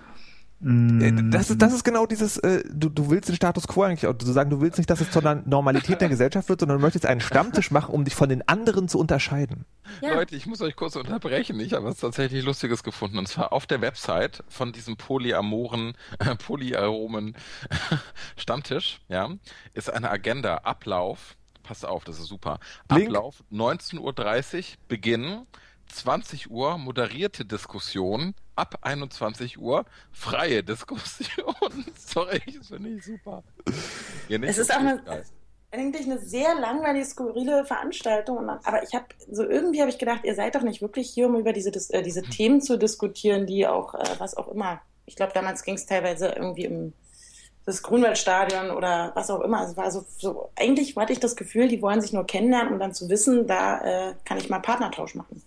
das ist, das ist genau dieses, äh, du, du willst den Status quo eigentlich, du sagen, du willst nicht, dass es zur Normalität der Gesellschaft wird, sondern du möchtest einen Stammtisch machen, um dich von den anderen zu unterscheiden. Ja. Leute, ich muss euch kurz unterbrechen. Ich habe was tatsächlich Lustiges gefunden. Und zwar auf der Website von diesem polyamoren, äh, polyaromen Stammtisch, ja, ist eine Agenda, Ablauf, pass auf, das ist super. Blink. Ablauf 19.30 Uhr, Beginn 20 Uhr, moderierte Diskussion, ab 21 Uhr, freie Diskussion. Sorry, das finde ich super. es ist auch eine, eigentlich eine sehr langweilige, skurrile Veranstaltung. aber ich habe so irgendwie habe ich gedacht, ihr seid doch nicht wirklich hier, um über diese, äh, diese Themen zu diskutieren, die auch, äh, was auch immer. Ich glaube, damals ging es teilweise irgendwie im das Grünwaldstadion oder was auch immer. Es war so, so, eigentlich hatte ich das Gefühl, die wollen sich nur kennenlernen, um dann zu wissen, da äh, kann ich mal Partnertausch machen.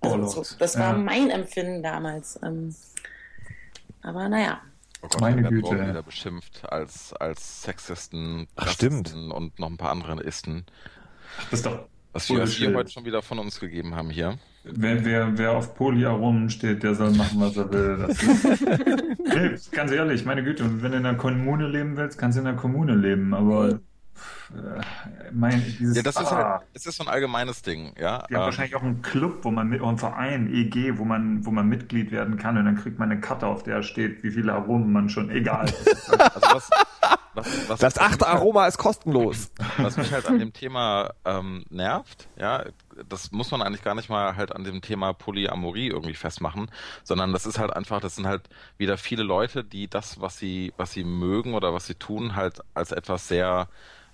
Also so, das war ja. mein Empfinden damals. Ähm, Aber naja. Oh Gott, Meine wir Güte. wieder beschimpft als, als Sexisten, Ach, stimmt. und noch ein paar andere Isten. Ach, das ist doch was wir, was wir heute schon wieder von uns gegeben haben hier. Wer, wer, wer auf Polyaromen steht, der soll machen, was er will. nee, ganz ehrlich, meine Güte, wenn du in einer Kommune leben willst, kannst du in einer Kommune leben, aber mein, dieses, ja, das ist, halt, ah, das ist so ein allgemeines Ding, ja. Die haben ähm, wahrscheinlich auch einen Club, wo man mit, oder einen Verein, EG, wo man, wo man Mitglied werden kann und dann kriegt man eine Karte, auf der steht, wie viele Aromen man schon, egal. also was, was, was das achte Aroma ist kostenlos. Was mich halt an dem Thema ähm, nervt, ja, das muss man eigentlich gar nicht mal halt an dem Thema Polyamorie irgendwie festmachen, sondern das ist halt einfach, das sind halt wieder viele Leute, die das, was sie, was sie mögen oder was sie tun, halt als etwas sehr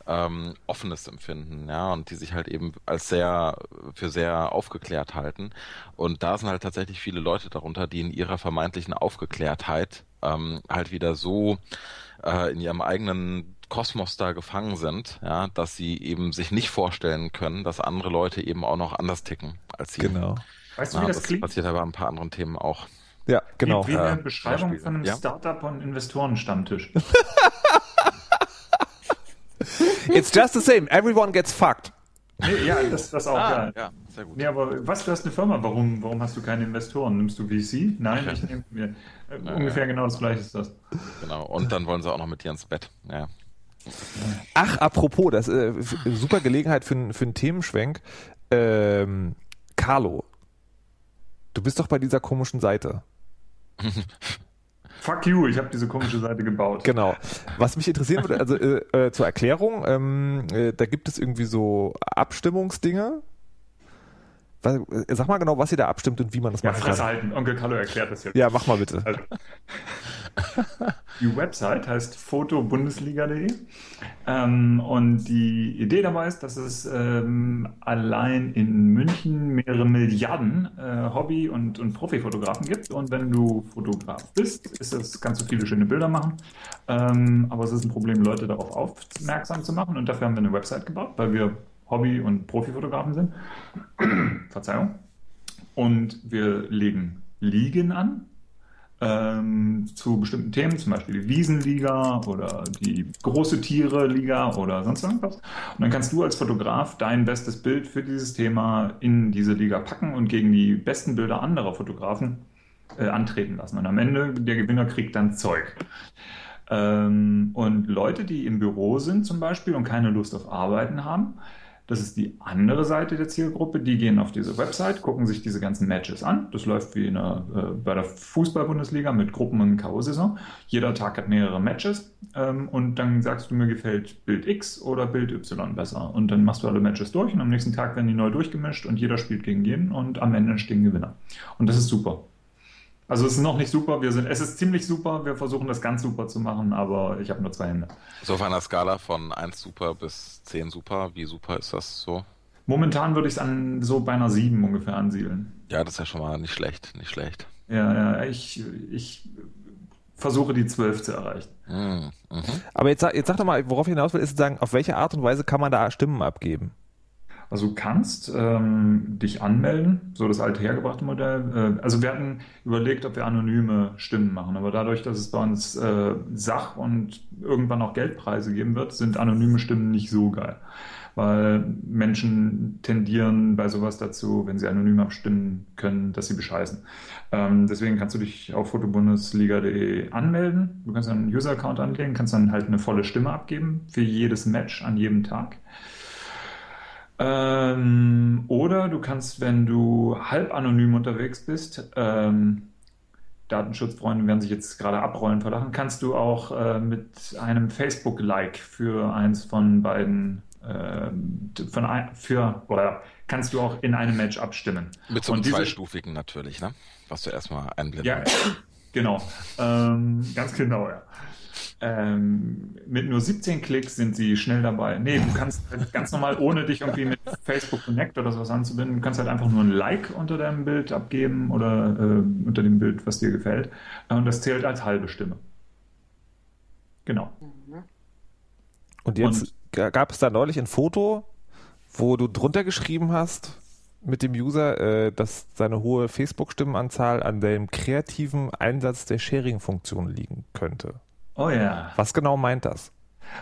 ähm, offenes empfinden, ja, und die sich halt eben als sehr für sehr aufgeklärt halten. Und da sind halt tatsächlich viele Leute darunter, die in ihrer vermeintlichen Aufgeklärtheit ähm, halt wieder so äh, in ihrem eigenen Kosmos da gefangen sind, ja, dass sie eben sich nicht vorstellen können, dass andere Leute eben auch noch anders ticken als sie. Genau. Weißt du, wie das, das klingt? passiert aber ein paar anderen Themen auch. Ja, genau. Wie, wie eine Beschreibung von einem ja? Startup- und Investorenstammtisch. It's just the same. Everyone gets fucked. Nee, ja, das, das auch, ah, ja. ja. Sehr gut. Nee, aber was, du hast eine Firma, warum, warum hast du keine Investoren? Nimmst du VC? Nein, ich nehme mir. Äh, ja, ungefähr ja. genau das gleiche ist das. Genau, und dann wollen sie auch noch mit dir ins Bett. Ja. Ach, apropos, das ist äh, super Gelegenheit für, für einen Themenschwenk. Ähm, Carlo, du bist doch bei dieser komischen Seite. Fuck you, ich habe diese komische Seite gebaut. Genau. Was mich interessieren würde, also äh, äh, zur Erklärung, ähm, äh, da gibt es irgendwie so Abstimmungsdinge. Was, äh, sag mal genau, was ihr da abstimmt und wie man das ja, machen Fresse halten. Onkel Carlo erklärt das jetzt. Ja, mach mal bitte. Also, die Website heißt fotobundesliga.de ähm, und die Idee dabei ist, dass es ähm, allein in München mehrere Milliarden äh, Hobby- und, und Profifotografen gibt. Und wenn du Fotograf bist, ist es, kannst du viele schöne Bilder machen, ähm, aber es ist ein Problem, Leute darauf aufmerksam zu machen. Und dafür haben wir eine Website gebaut, weil wir Hobby- und Profifotografen sind. Verzeihung. Und wir legen Ligen an, ähm, zu bestimmten Themen, zum Beispiel die Wiesenliga oder die große Tiere-Liga oder sonst irgendwas. Und dann kannst du als Fotograf dein bestes Bild für dieses Thema in diese Liga packen und gegen die besten Bilder anderer Fotografen äh, antreten lassen. Und am Ende der Gewinner kriegt dann Zeug. Ähm, und Leute, die im Büro sind zum Beispiel und keine Lust auf Arbeiten haben, das ist die andere Seite der Zielgruppe. Die gehen auf diese Website, gucken sich diese ganzen Matches an. Das läuft wie einer, äh, bei der Fußball-Bundesliga mit Gruppen- und K.O.-Saison. Jeder Tag hat mehrere Matches ähm, und dann sagst du, mir gefällt Bild X oder Bild Y besser. Und dann machst du alle Matches durch und am nächsten Tag werden die neu durchgemischt und jeder spielt gegen jeden und am Ende entstehen Gewinner. Und das ist super. Also es ist noch nicht super, wir sind, es ist ziemlich super, wir versuchen das ganz super zu machen, aber ich habe nur zwei Hände. So auf einer Skala von 1 super bis 10 super, wie super ist das so? Momentan würde ich es an so bei einer 7 ungefähr ansiedeln. Ja, das ist ja schon mal nicht schlecht, nicht schlecht. Ja, ja, ich, ich versuche die 12 zu erreichen. Mhm. Mhm. Aber jetzt, jetzt sag doch mal, worauf ich hinaus will, ist zu sagen, auf welche Art und Weise kann man da Stimmen abgeben? Also du kannst ähm, dich anmelden, so das alte hergebrachte Modell. Äh, also wir hatten überlegt, ob wir anonyme Stimmen machen, aber dadurch, dass es bei uns äh, Sach- und irgendwann auch Geldpreise geben wird, sind anonyme Stimmen nicht so geil. Weil Menschen tendieren bei sowas dazu, wenn sie anonym abstimmen können, dass sie bescheißen. Ähm, deswegen kannst du dich auf fotobundesliga.de anmelden. Du kannst einen User-Account anlegen, kannst dann halt eine volle Stimme abgeben für jedes Match an jedem Tag. Ähm, oder du kannst, wenn du halb anonym unterwegs bist, ähm, Datenschutzfreunde werden sich jetzt gerade abrollen verlachen, kannst du auch äh, mit einem Facebook-Like für eins von beiden äh, von ein, für oder kannst du auch in einem Match abstimmen. Mit so einem zweistufigen natürlich, ne? Was du erstmal einblenden Ja, genau. Ähm, ganz genau, ja. Ähm, mit nur 17 Klicks sind sie schnell dabei. Nee, du kannst halt ganz normal, ohne dich irgendwie mit Facebook Connect oder sowas anzubinden, du kannst halt einfach nur ein Like unter deinem Bild abgeben oder äh, unter dem Bild, was dir gefällt. Und das zählt als halbe Stimme. Genau. Und jetzt Und, gab es da neulich ein Foto, wo du drunter geschrieben hast, mit dem User, äh, dass seine hohe Facebook-Stimmenanzahl an dem kreativen Einsatz der Sharing-Funktion liegen könnte. Oh ja. Was genau meint das?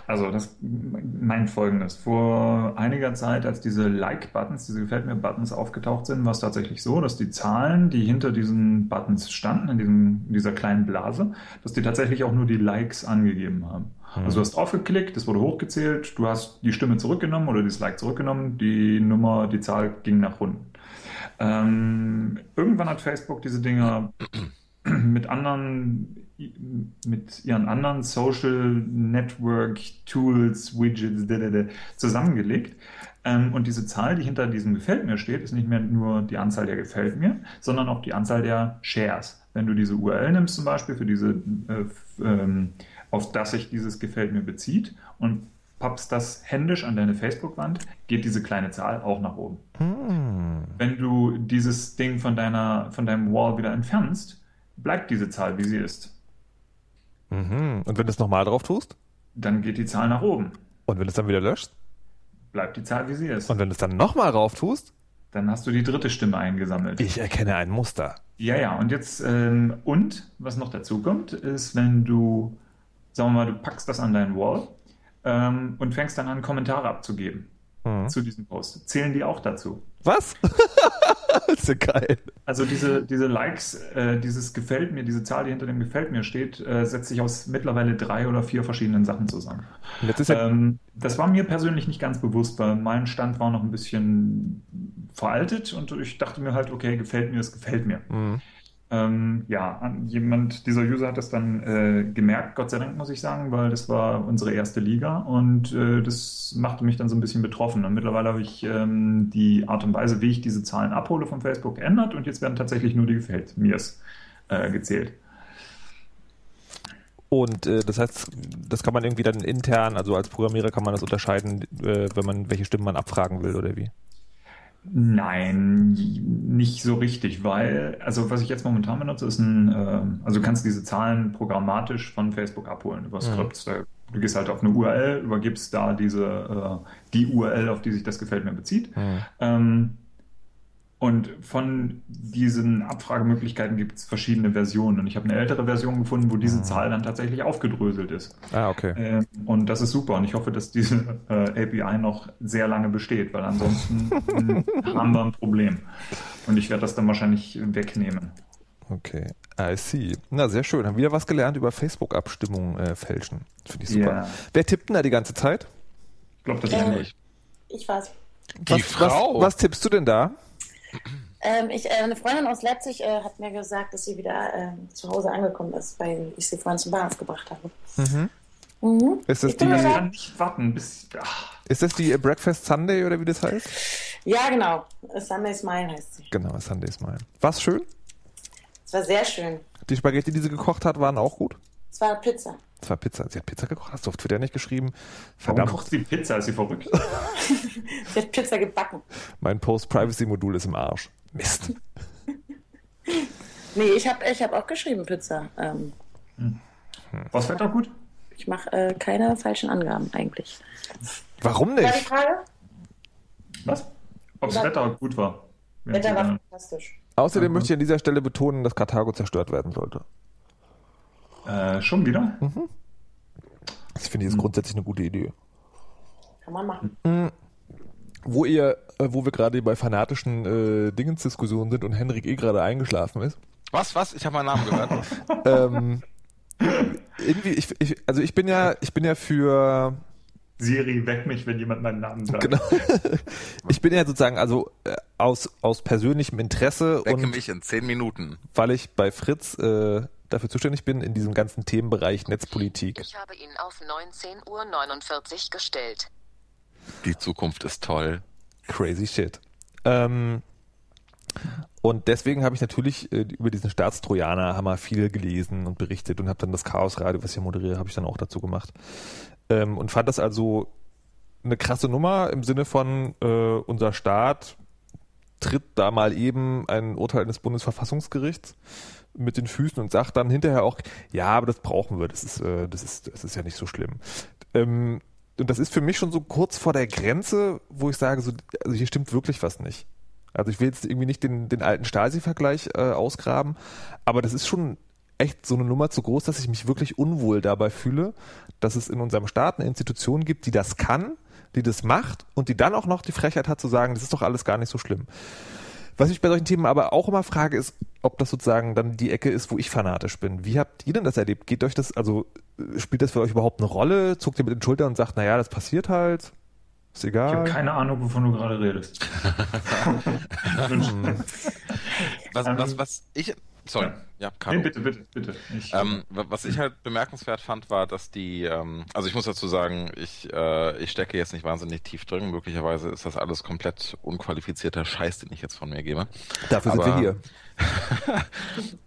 Also das meint folgendes. Vor einiger Zeit, als diese Like-Buttons, diese Gefällt mir-Buttons aufgetaucht sind, war es tatsächlich so, dass die Zahlen, die hinter diesen Buttons standen, in, diesem, in dieser kleinen Blase, dass die tatsächlich auch nur die Likes angegeben haben. Mhm. Also du hast draufgeklickt, es wurde hochgezählt, du hast die Stimme zurückgenommen oder das Like zurückgenommen, die Nummer, die Zahl ging nach unten. Ähm, irgendwann hat Facebook diese Dinger mit anderen mit ihren anderen Social Network Tools, Widgets zusammengelegt. Ähm, und diese Zahl, die hinter diesem Gefällt mir steht, ist nicht mehr nur die Anzahl der Gefällt mir, sondern auch die Anzahl der Shares. Wenn du diese URL nimmst zum Beispiel für diese, äh, ähm, auf das sich dieses Gefällt mir bezieht und pappst das händisch an deine Facebook-Wand, geht diese kleine Zahl auch nach oben. Hm. Wenn du dieses Ding von deiner, von deinem Wall wieder entfernst, bleibt diese Zahl, wie sie ist. Mhm. Und wenn du es nochmal drauf tust? Dann geht die Zahl nach oben. Und wenn du es dann wieder löscht? Bleibt die Zahl, wie sie ist. Und wenn du es dann nochmal drauf tust? Dann hast du die dritte Stimme eingesammelt. Ich erkenne ein Muster. Ja, ja. Und jetzt, ähm, und was noch dazu kommt, ist, wenn du, sagen wir mal, du packst das an deinen Wall ähm, und fängst dann an, Kommentare abzugeben mhm. zu diesem Post. Zählen die auch dazu? Was? das ist ja geil. Also diese, diese Likes, äh, dieses Gefällt mir, diese Zahl, die hinter dem Gefällt mir steht, äh, setzt sich aus mittlerweile drei oder vier verschiedenen Sachen zusammen. Ja ähm, das war mir persönlich nicht ganz bewusst, weil mein Stand war noch ein bisschen veraltet und ich dachte mir halt, okay, gefällt mir, es gefällt mir. Mhm. Ähm, ja, jemand, dieser User hat das dann äh, gemerkt, Gott sei Dank muss ich sagen, weil das war unsere erste Liga und äh, das machte mich dann so ein bisschen betroffen. Und mittlerweile habe ich ähm, die Art und Weise, wie ich diese Zahlen abhole von Facebook geändert und jetzt werden tatsächlich nur die Gefällt mir's äh, gezählt. Und äh, das heißt, das kann man irgendwie dann intern, also als Programmierer kann man das unterscheiden, äh, wenn man welche Stimmen man abfragen will oder wie? Nein, nicht so richtig, weil, also was ich jetzt momentan benutze, ist ein, äh, also du kannst diese Zahlen programmatisch von Facebook abholen über Skripts. Mhm. Du gehst halt auf eine URL, übergibst da diese, äh, die URL, auf die sich das gefällt mir bezieht. Mhm. Ähm, und von diesen Abfragemöglichkeiten gibt es verschiedene Versionen. Und ich habe eine ältere Version gefunden, wo diese mhm. Zahl dann tatsächlich aufgedröselt ist. Ah, okay. Ähm, und das ist super. Und ich hoffe, dass diese äh, API noch sehr lange besteht, weil ansonsten haben wir ein Problem. Und ich werde das dann wahrscheinlich wegnehmen. Okay, I see. Na, sehr schön. Haben wir wieder was gelernt über Facebook-Abstimmungen äh, fälschen. Finde ich super. Yeah. Wer tippt denn da die ganze Zeit? Ich glaube, das ist äh, ich. Ich weiß. Die was, Frau. Was, was tippst du denn da? Ähm, ich, äh, eine Freundin aus Leipzig äh, hat mir gesagt, dass sie wieder äh, zu Hause angekommen ist, weil ich sie vorhin zum Bahnhof gebracht habe. Mhm. Mhm. Ist das ich die, kann nicht warten, bis, ach. Ist das die Breakfast Sunday oder wie das heißt? Ja, genau. Sunday Smile heißt sie. Genau, Sunday Smile. War es schön? Es war sehr schön. Die Spaghetti, die sie gekocht hat, waren auch gut? Es war Pizza. Es war Pizza. Sie hat Pizza gekocht. Hast du auf Twitter nicht geschrieben? Verdammt. Warum kocht sie Pizza? Ist sie verrückt? sie hat Pizza gebacken. Mein Post-Privacy-Modul ist im Arsch. Mist. nee, ich habe ich hab auch geschrieben Pizza. Ähm, hm. Was Wetter gut? Ich mache äh, keine falschen Angaben eigentlich. Warum nicht? War die Frage? Was? Ob das Wetter gut war. Wetter war fantastisch. Außerdem mhm. möchte ich an dieser Stelle betonen, dass Karthago zerstört werden sollte. Äh, schon wieder? Mhm. Das finde ich jetzt mhm. grundsätzlich eine gute Idee. Kann man machen. Mhm. Wo ihr, wo wir gerade bei fanatischen äh, Dingensdiskussionen sind und Henrik eh gerade eingeschlafen ist. Was, was? Ich habe meinen Namen gehört. ähm, irgendwie, ich, ich, also ich bin ja, ich bin ja für Siri, weck mich, wenn jemand meinen Namen sagt. Genau. Ich bin ja sozusagen, also äh, aus, aus persönlichem Interesse Wecke und mich in zehn Minuten. Weil ich bei Fritz äh, dafür zuständig bin in diesem ganzen Themenbereich Netzpolitik. Ich habe ihn auf 19.49 Uhr gestellt. Die Zukunft ist toll. Crazy shit. Ähm, und deswegen habe ich natürlich äh, über diesen Staatstrojaner Hammer viel gelesen und berichtet und habe dann das Chaos Radio, was ich ja moderiere, habe ich dann auch dazu gemacht. Ähm, und fand das also eine krasse Nummer im Sinne von äh, unser Staat tritt da mal eben ein Urteil eines Bundesverfassungsgerichts mit den Füßen und sagt dann hinterher auch, ja, aber das brauchen wir, das ist, äh, das ist, das ist ja nicht so schlimm. Ähm, und das ist für mich schon so kurz vor der Grenze, wo ich sage, so, also hier stimmt wirklich was nicht. Also ich will jetzt irgendwie nicht den, den alten Stasi-Vergleich äh, ausgraben, aber das ist schon echt so eine Nummer zu groß, dass ich mich wirklich unwohl dabei fühle, dass es in unserem Staat eine Institution gibt, die das kann, die das macht und die dann auch noch die Frechheit hat zu sagen, das ist doch alles gar nicht so schlimm. Was ich bei solchen Themen aber auch immer frage, ist, ob das sozusagen dann die Ecke ist, wo ich fanatisch bin. Wie habt ihr denn das erlebt? Geht euch das, also spielt das für euch überhaupt eine Rolle? Zuckt ihr mit den Schultern und sagt, naja, das passiert halt? Ist egal. Ich habe keine Ahnung, wovon du gerade redest. was, was, was ich Sorry, ja, ja Caro. Nee, bitte, bitte, bitte. Ich, ähm, was ich halt bemerkenswert fand, war, dass die, ähm, also ich muss dazu sagen, ich, äh, ich stecke jetzt nicht wahnsinnig tief drin. Möglicherweise ist das alles komplett unqualifizierter Scheiß, den ich jetzt von mir gebe. Dafür aber, sind wir hier.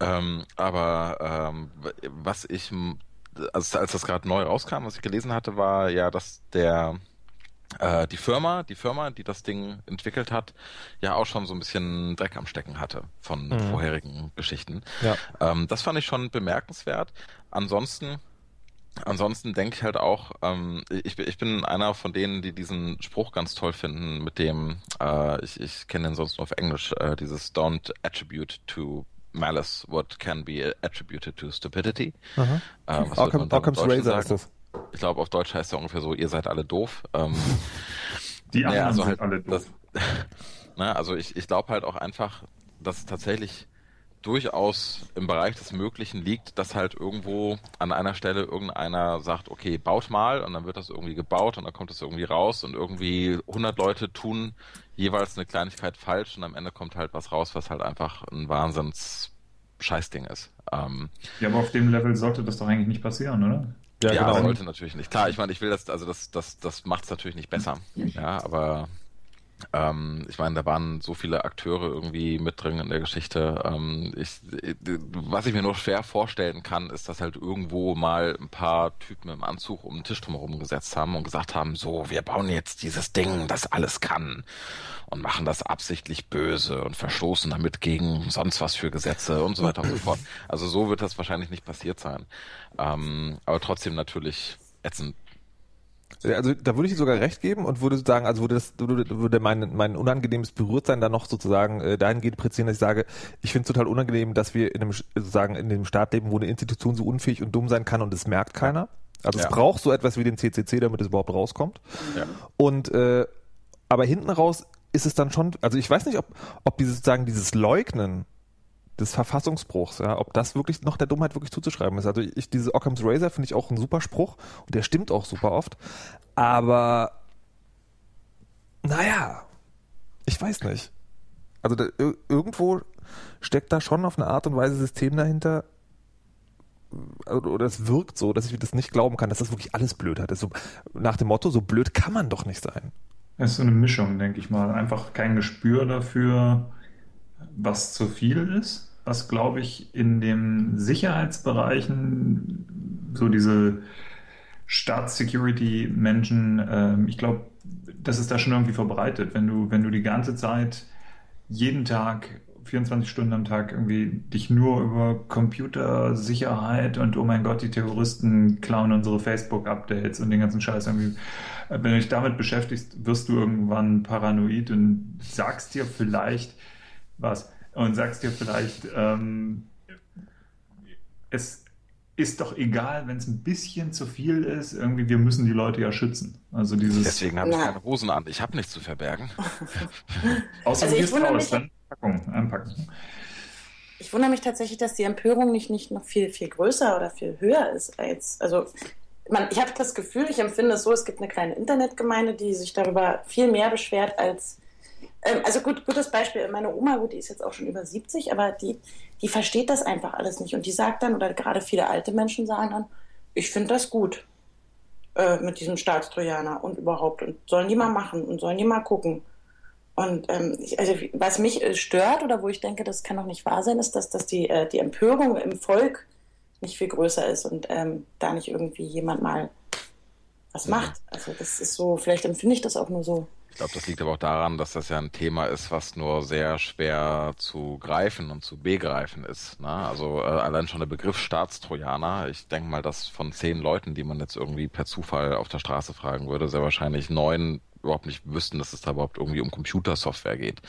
ähm, aber ähm, was ich, also als das gerade neu rauskam, was ich gelesen hatte, war ja, dass der äh, die Firma, die Firma, die das Ding entwickelt hat, ja auch schon so ein bisschen Dreck am Stecken hatte von mhm. vorherigen Geschichten. Ja. Ähm, das fand ich schon bemerkenswert. Ansonsten Ansonsten denke ich halt auch, ähm, ich, ich bin einer von denen, die diesen Spruch ganz toll finden, mit dem, äh, ich, ich kenne den sonst nur auf Englisch, äh, dieses Don't attribute to malice what can be attributed to stupidity. Äh, Occam, Occam's Razor ist das. Ich glaube, auf Deutsch heißt er ungefähr so, ihr seid alle doof. Ähm, Die anderen naja, also sind halt, alle doof. Das, na, also ich, ich glaube halt auch einfach, dass es tatsächlich durchaus im Bereich des Möglichen liegt, dass halt irgendwo an einer Stelle irgendeiner sagt, okay, baut mal und dann wird das irgendwie gebaut und dann kommt es irgendwie raus und irgendwie 100 Leute tun jeweils eine Kleinigkeit falsch und am Ende kommt halt was raus, was halt einfach ein Wahnsinns Scheißding ist. Ähm, ja, aber auf dem Level sollte das doch eigentlich nicht passieren, oder? Ja, ja genau. sollte natürlich nicht. Klar, ich meine, ich will das, also das, das, das macht es natürlich nicht besser. Ja, aber ähm, ich meine, da waren so viele Akteure irgendwie mit drin in der Geschichte. Ähm, ich, was ich mir nur schwer vorstellen kann, ist, dass halt irgendwo mal ein paar Typen im Anzug um den Tisch drumherum gesetzt haben und gesagt haben, so, wir bauen jetzt dieses Ding, das alles kann und machen das absichtlich böse und verstoßen damit gegen sonst was für Gesetze und so weiter und so fort. Also so wird das wahrscheinlich nicht passiert sein. Ähm, aber trotzdem natürlich ätzend. Also da würde ich sogar recht geben und würde sagen, also würde das würde, mein, mein unangenehmes Berührtsein dann noch sozusagen äh, dahingehend präzisieren, dass ich sage, ich finde es total unangenehm, dass wir in einem sozusagen in dem Staat leben, wo eine Institution so unfähig und dumm sein kann und es merkt keiner. Also ja. es braucht so etwas wie den CCC, damit es überhaupt rauskommt. Ja. Und äh, aber hinten raus ist es dann schon, also ich weiß nicht, ob, ob dieses sozusagen dieses Leugnen des Verfassungsbruchs, ja, ob das wirklich noch der Dummheit wirklich zuzuschreiben ist. Also ich, diese Occam's Razor finde ich auch ein super Spruch und der stimmt auch super oft. Aber naja, ich weiß nicht. Also da, irgendwo steckt da schon auf eine Art und Weise System dahinter, oder es wirkt so, dass ich das nicht glauben kann, dass das wirklich alles blöd hat. So, nach dem Motto, so blöd kann man doch nicht sein. Es ist so eine Mischung, denke ich mal. Einfach kein Gespür dafür, was zu viel ist. Was, glaube ich, in den Sicherheitsbereichen, so diese Staatssecurity-Menschen, äh, ich glaube, das ist da schon irgendwie verbreitet. Wenn du, wenn du die ganze Zeit jeden Tag 24 Stunden am Tag irgendwie dich nur über Computersicherheit und oh mein Gott, die Terroristen klauen unsere Facebook-Updates und den ganzen Scheiß irgendwie. Wenn du dich damit beschäftigst, wirst du irgendwann paranoid und sagst dir vielleicht was und sagst dir vielleicht, ähm, es ist doch egal, wenn es ein bisschen zu viel ist. Irgendwie, wir müssen die Leute ja schützen. Also dieses. Deswegen habe ich keine Hosen an. Ich habe nichts zu verbergen. Außer also du gehst raus, dann Packung, anpacken. Ich wundere mich tatsächlich, dass die Empörung nicht, nicht noch viel, viel größer oder viel höher ist als, also man, ich habe das Gefühl, ich empfinde es so, es gibt eine kleine Internetgemeinde, die sich darüber viel mehr beschwert als, also gut, gutes Beispiel, meine Oma, gut, die ist jetzt auch schon über 70, aber die, die versteht das einfach alles nicht und die sagt dann, oder gerade viele alte Menschen sagen dann, ich finde das gut äh, mit diesem Staatstrojaner und überhaupt und sollen die mal machen und sollen die mal gucken. Und ähm, ich, also was mich äh, stört oder wo ich denke, das kann doch nicht wahr sein, ist, dass, dass die, äh, die Empörung im Volk nicht viel größer ist und ähm, da nicht irgendwie jemand mal was macht. Also das ist so, vielleicht empfinde ich das auch nur so. Ich glaube, das liegt aber auch daran, dass das ja ein Thema ist, was nur sehr schwer zu greifen und zu begreifen ist. Ne? Also äh, allein schon der Begriff Staatstrojaner, ich denke mal, dass von zehn Leuten, die man jetzt irgendwie per Zufall auf der Straße fragen würde, sehr wahrscheinlich neun überhaupt nicht wüssten, dass es da überhaupt irgendwie um Computersoftware geht.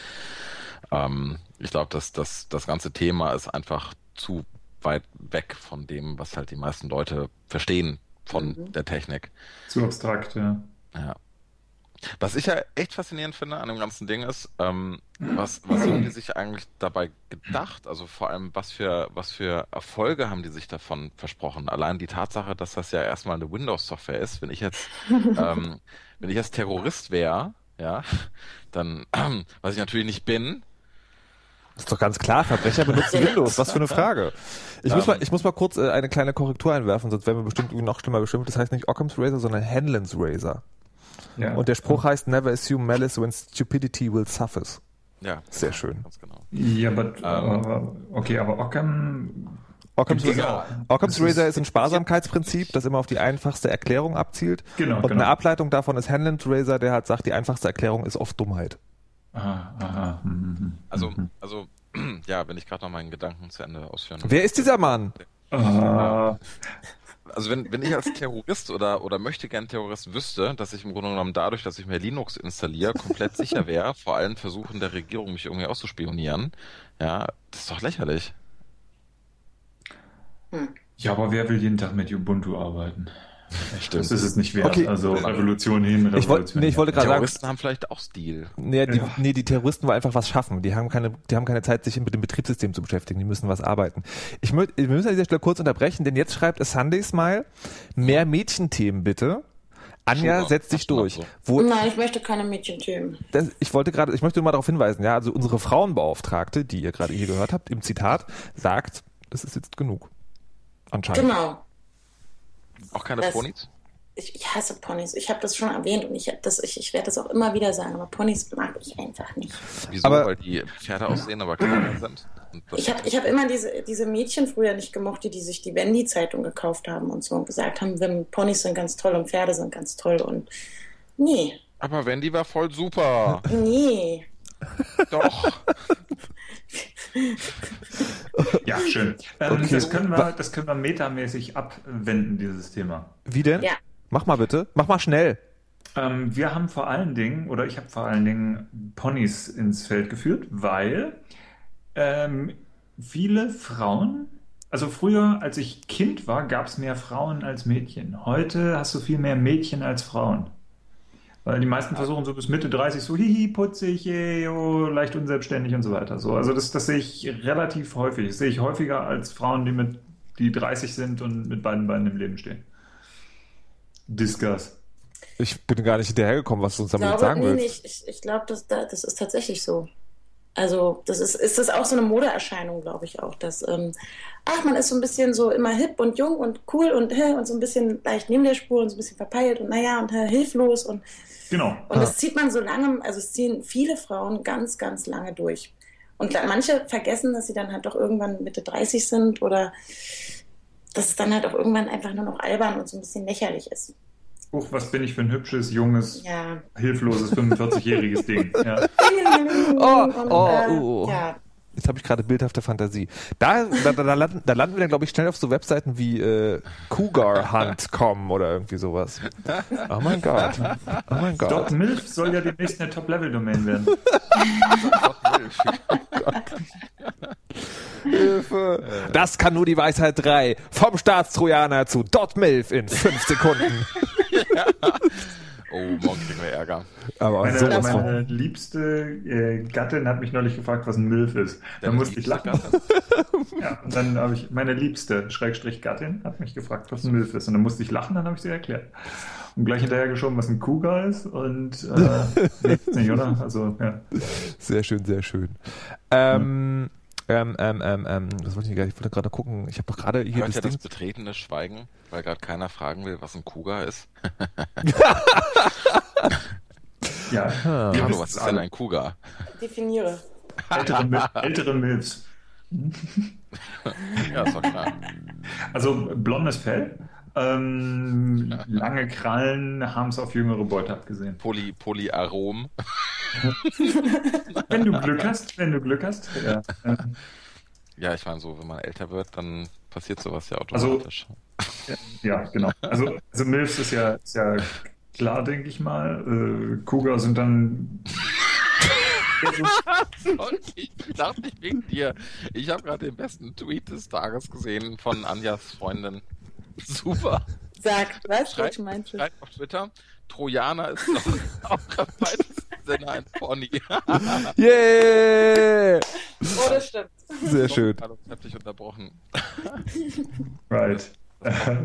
Ähm, ich glaube, dass das, das ganze Thema ist einfach zu weit weg von dem, was halt die meisten Leute verstehen von mhm. der Technik. Zu abstrakt, ja. Ja. Was ich ja echt faszinierend finde an dem ganzen Ding ist, ähm, was, was haben die sich eigentlich dabei gedacht? Also vor allem, was für, was für Erfolge haben die sich davon versprochen? Allein die Tatsache, dass das ja erstmal eine Windows-Software ist, wenn ich jetzt, ähm, wenn ich jetzt Terrorist wäre, ja, dann, ähm, was ich natürlich nicht bin, das ist doch ganz klar, Verbrecher benutzen Windows. Was für eine Frage. Ich, um, muss, mal, ich muss mal kurz äh, eine kleine Korrektur einwerfen, sonst werden wir bestimmt noch schlimmer bestimmt. Das heißt nicht Occam's Razor, sondern Hanlon's Razor. Ja. Und der Spruch heißt Never assume malice when stupidity will suffice. Ja. Sehr schön. Ganz genau. Ja, aber, aber okay, aber Occam Occam's, Razor, Occam's Razor ist ein Sparsamkeitsprinzip, das immer auf die einfachste Erklärung abzielt. Genau, und genau. eine Ableitung davon ist Hanlon's Razor, der halt sagt, die einfachste Erklärung ist oft Dummheit. Aha, aha. Mhm, mhm, mhm. Also, also, ja, wenn ich gerade noch meinen Gedanken zu Ende ausführen. Wer ist dieser Mann? Ah also wenn, wenn ich als Terrorist oder, oder möchte gern Terrorist wüsste, dass ich im Grunde genommen dadurch, dass ich mir Linux installiere, komplett sicher wäre, vor allen Versuchen der Regierung, mich irgendwie auszuspionieren, ja, das ist doch lächerlich. Hm. Ja, aber wer will jeden Tag mit Ubuntu arbeiten? Stimmt. Das ist es nicht wert. Okay. Also Revolution hin, Revolution ich wollt, nee, ich wollte gerade sagen, Terroristen haben vielleicht auch Stil. Nee die, ja. nee, die Terroristen wollen einfach was schaffen. Die haben keine, die haben keine Zeit, sich mit dem Betriebssystem zu beschäftigen. Die müssen was arbeiten. Ich mö, wir müssen an dieser Stelle kurz unterbrechen, denn jetzt schreibt A Sunday Smile mehr Mädchenthemen bitte. Anja Super, setzt sich durch. So. Wo, Nein, ich möchte keine Mädchenthemen. Das, ich wollte gerade, ich möchte nur mal darauf hinweisen, ja, also unsere Frauenbeauftragte, die ihr gerade hier gehört habt, im Zitat, sagt, das ist jetzt genug. Anscheinend. Genau. Auch keine das, Ponys? Ich, ich, hasse Ponys. Ich habe das schon erwähnt und ich, das, ich, ich werde das auch immer wieder sagen, aber Ponys mag ich einfach nicht. Wieso? Aber, Weil die Pferde aussehen, aber kleiner sind? Ich habe ich hab immer diese, diese Mädchen früher nicht gemocht, die, die sich die Wendy-Zeitung gekauft haben und so und gesagt haben, wenn Ponys sind ganz toll und Pferde sind ganz toll und nee. Aber Wendy war voll super. Nee. Doch. ja, schön. Ähm, okay. das, können wir, das können wir metamäßig abwenden, dieses Thema. Wie denn? Ja. Mach mal bitte. Mach mal schnell. Ähm, wir haben vor allen Dingen, oder ich habe vor allen Dingen Ponys ins Feld geführt, weil ähm, viele Frauen, also früher, als ich Kind war, gab es mehr Frauen als Mädchen. Heute hast du viel mehr Mädchen als Frauen. Weil die meisten versuchen so bis Mitte 30 so, hihi, putzig, ey, oh, leicht unselbstständig und so weiter. So, also das, das sehe ich relativ häufig. Das sehe ich häufiger als Frauen, die mit die 30 sind und mit beiden Beinen im Leben stehen. Discuss. Ich bin gar nicht hinterhergekommen, was du uns damit glaube, sagen nee, willst. Nee, ich, ich glaube, das, das ist tatsächlich so. Also das ist, ist das auch so eine Modeerscheinung, glaube ich auch, dass ähm, ach, man ist so ein bisschen so immer hip und jung und cool und, hä, und so ein bisschen leicht neben der Spur und so ein bisschen verpeilt und naja und hä, hilflos und Genau. Und das zieht man so lange, also es ziehen viele Frauen ganz, ganz lange durch. Und manche vergessen, dass sie dann halt doch irgendwann Mitte 30 sind oder dass es dann halt auch irgendwann einfach nur noch albern und so ein bisschen lächerlich ist. Uch, was bin ich für ein hübsches, junges, ja. hilfloses 45-jähriges Ding. Ja. oh, oh, äh, uh. ja. Jetzt habe ich gerade bildhafte Fantasie. Da, da, da, landen, da landen wir dann, glaube ich, schnell auf so Webseiten wie äh, Cougar-Hunt.com oder irgendwie sowas. Oh mein Gott. Oh mein Gott. Dot Milf soll ja demnächst eine Top-Level-Domain werden. Hilfe. Das kann nur die Weisheit 3. Vom Staatstrojaner zu Dot Milf in 5 Sekunden. Ja. Oh, morgen kriegen wir Ärger. Aber meine, so meine liebste äh, Gattin hat mich neulich gefragt, was ein Milf ist. Da musste ich lachen. ja, und dann habe ich, meine liebste Schrägstrich Gattin hat mich gefragt, was ein Milf ist. Und dann musste ich lachen, dann habe ich sie erklärt. Und gleich hinterher geschoben, was ein Cougar ist. Und äh, nicht, oder? Also, ja. Sehr schön, sehr schön. Ähm, ja. Ähm, ähm, ähm, ähm, das wollte ich ich wollte gerade gucken. Ich habe doch gerade hier Hört das, ja das betretene Schweigen, weil gerade keiner fragen will, was ein Cougar ist. ja. Ah. Hallo, was ist denn ein Cougar? Definiere. Ältere, ältere Milfs. ja, ist doch klar. Also blondes Fell, ähm, lange Krallen haben es auf jüngere Beute abgesehen. Poly, Polyarom. wenn du Glück hast, wenn du Glück hast. Ja, ja ich meine, so, wenn man älter wird, dann passiert sowas ja also, automatisch. Also, ja, genau. Also, also Milfs ist ja, ist ja klar, denke ich mal. Äh, Cougar sind dann ich dachte nicht wegen dir. Ich habe gerade den besten Tweet des Tages gesehen von Anjas Freundin. Super. Sag, was? Meinst du? Schreibt auf Twitter, Trojaner ist doch auch am weitesten Sinne ein Pony. yeah! Oh, das stimmt. Sehr schön. Ich hab dich unterbrochen. Right.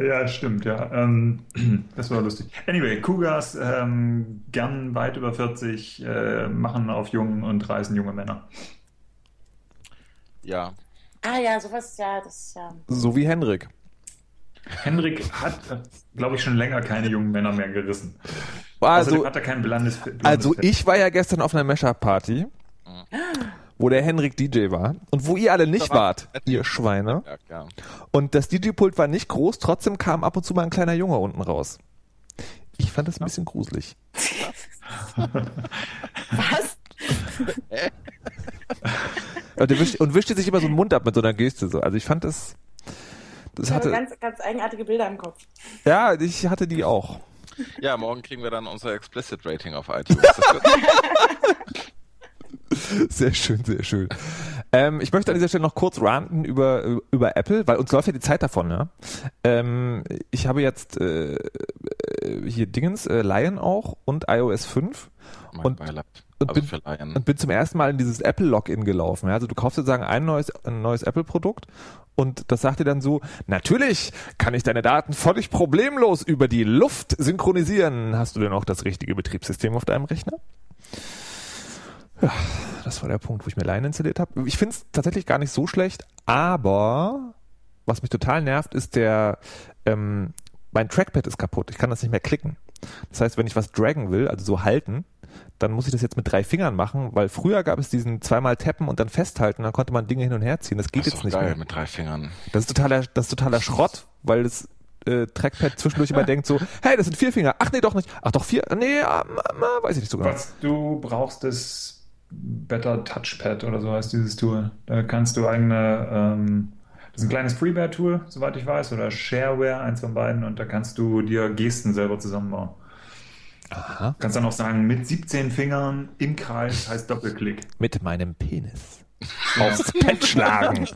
ja, stimmt, ja. Ähm, das war lustig. Anyway, Cougars, ähm, gern weit über 40, äh, machen auf jung und reißen junge Männer. Ja. Ah ja, sowas, ja, das ist ja. So wie Henrik. Henrik hat, glaube ich, schon länger keine jungen Männer mehr gerissen. Also, hat er kein blandes, blandes Also ich war ja gestern auf einer Mesher-Party. Mhm wo der Henrik DJ war und wo ihr alle nicht wart, ihr Schweine. Ja, und das DJ-Pult war nicht groß, trotzdem kam ab und zu mal ein kleiner Junge unten raus. Ich fand das ein bisschen gruselig. Was? und, wischt, und wischte sich immer so den Mund ab mit so einer Geste. So. Also ich fand das. Das ich hatte ganz, ganz eigenartige Bilder im Kopf. Ja, ich hatte die auch. Ja, morgen kriegen wir dann unser Explicit Rating auf iTunes. Sehr schön, sehr schön. Ähm, ich möchte an dieser Stelle noch kurz ranten über, über Apple, weil uns läuft ja die Zeit davon. Ja? Ähm, ich habe jetzt äh, hier Dingens, äh, Lion auch und iOS 5. Mein und, Beileid. Und, also bin, und bin zum ersten Mal in dieses Apple-Login gelaufen. Ja? Also du kaufst sozusagen ein neues, ein neues Apple-Produkt und das sagt dir dann so, natürlich kann ich deine Daten völlig problemlos über die Luft synchronisieren. Hast du denn auch das richtige Betriebssystem auf deinem Rechner? Ja, das war der Punkt, wo ich mir Line installiert habe. Ich finde es tatsächlich gar nicht so schlecht, aber was mich total nervt, ist der, ähm, mein Trackpad ist kaputt. Ich kann das nicht mehr klicken. Das heißt, wenn ich was draggen will, also so halten, dann muss ich das jetzt mit drei Fingern machen, weil früher gab es diesen zweimal tappen und dann festhalten, dann konnte man Dinge hin und her ziehen. Das geht das jetzt nicht geil, mehr. mit drei Fingern. Das ist totaler, das ist totaler Schrott, weil das äh, Trackpad zwischendurch immer denkt so, hey, das sind vier Finger. Ach nee, doch nicht. Ach doch vier. Nee, äh, weiß ich nicht sogar. Was du brauchst, ist Better Touchpad oder so heißt dieses Tool. Da kannst du eigene, ähm, das ist ein kleines Freeware-Tool, soweit ich weiß, oder Shareware, eins von beiden, und da kannst du dir Gesten selber zusammenbauen. Aha. Kannst dann auch sagen, mit 17 Fingern im Kreis heißt Doppelklick. Mit meinem Penis. Aufs Pad schlagen.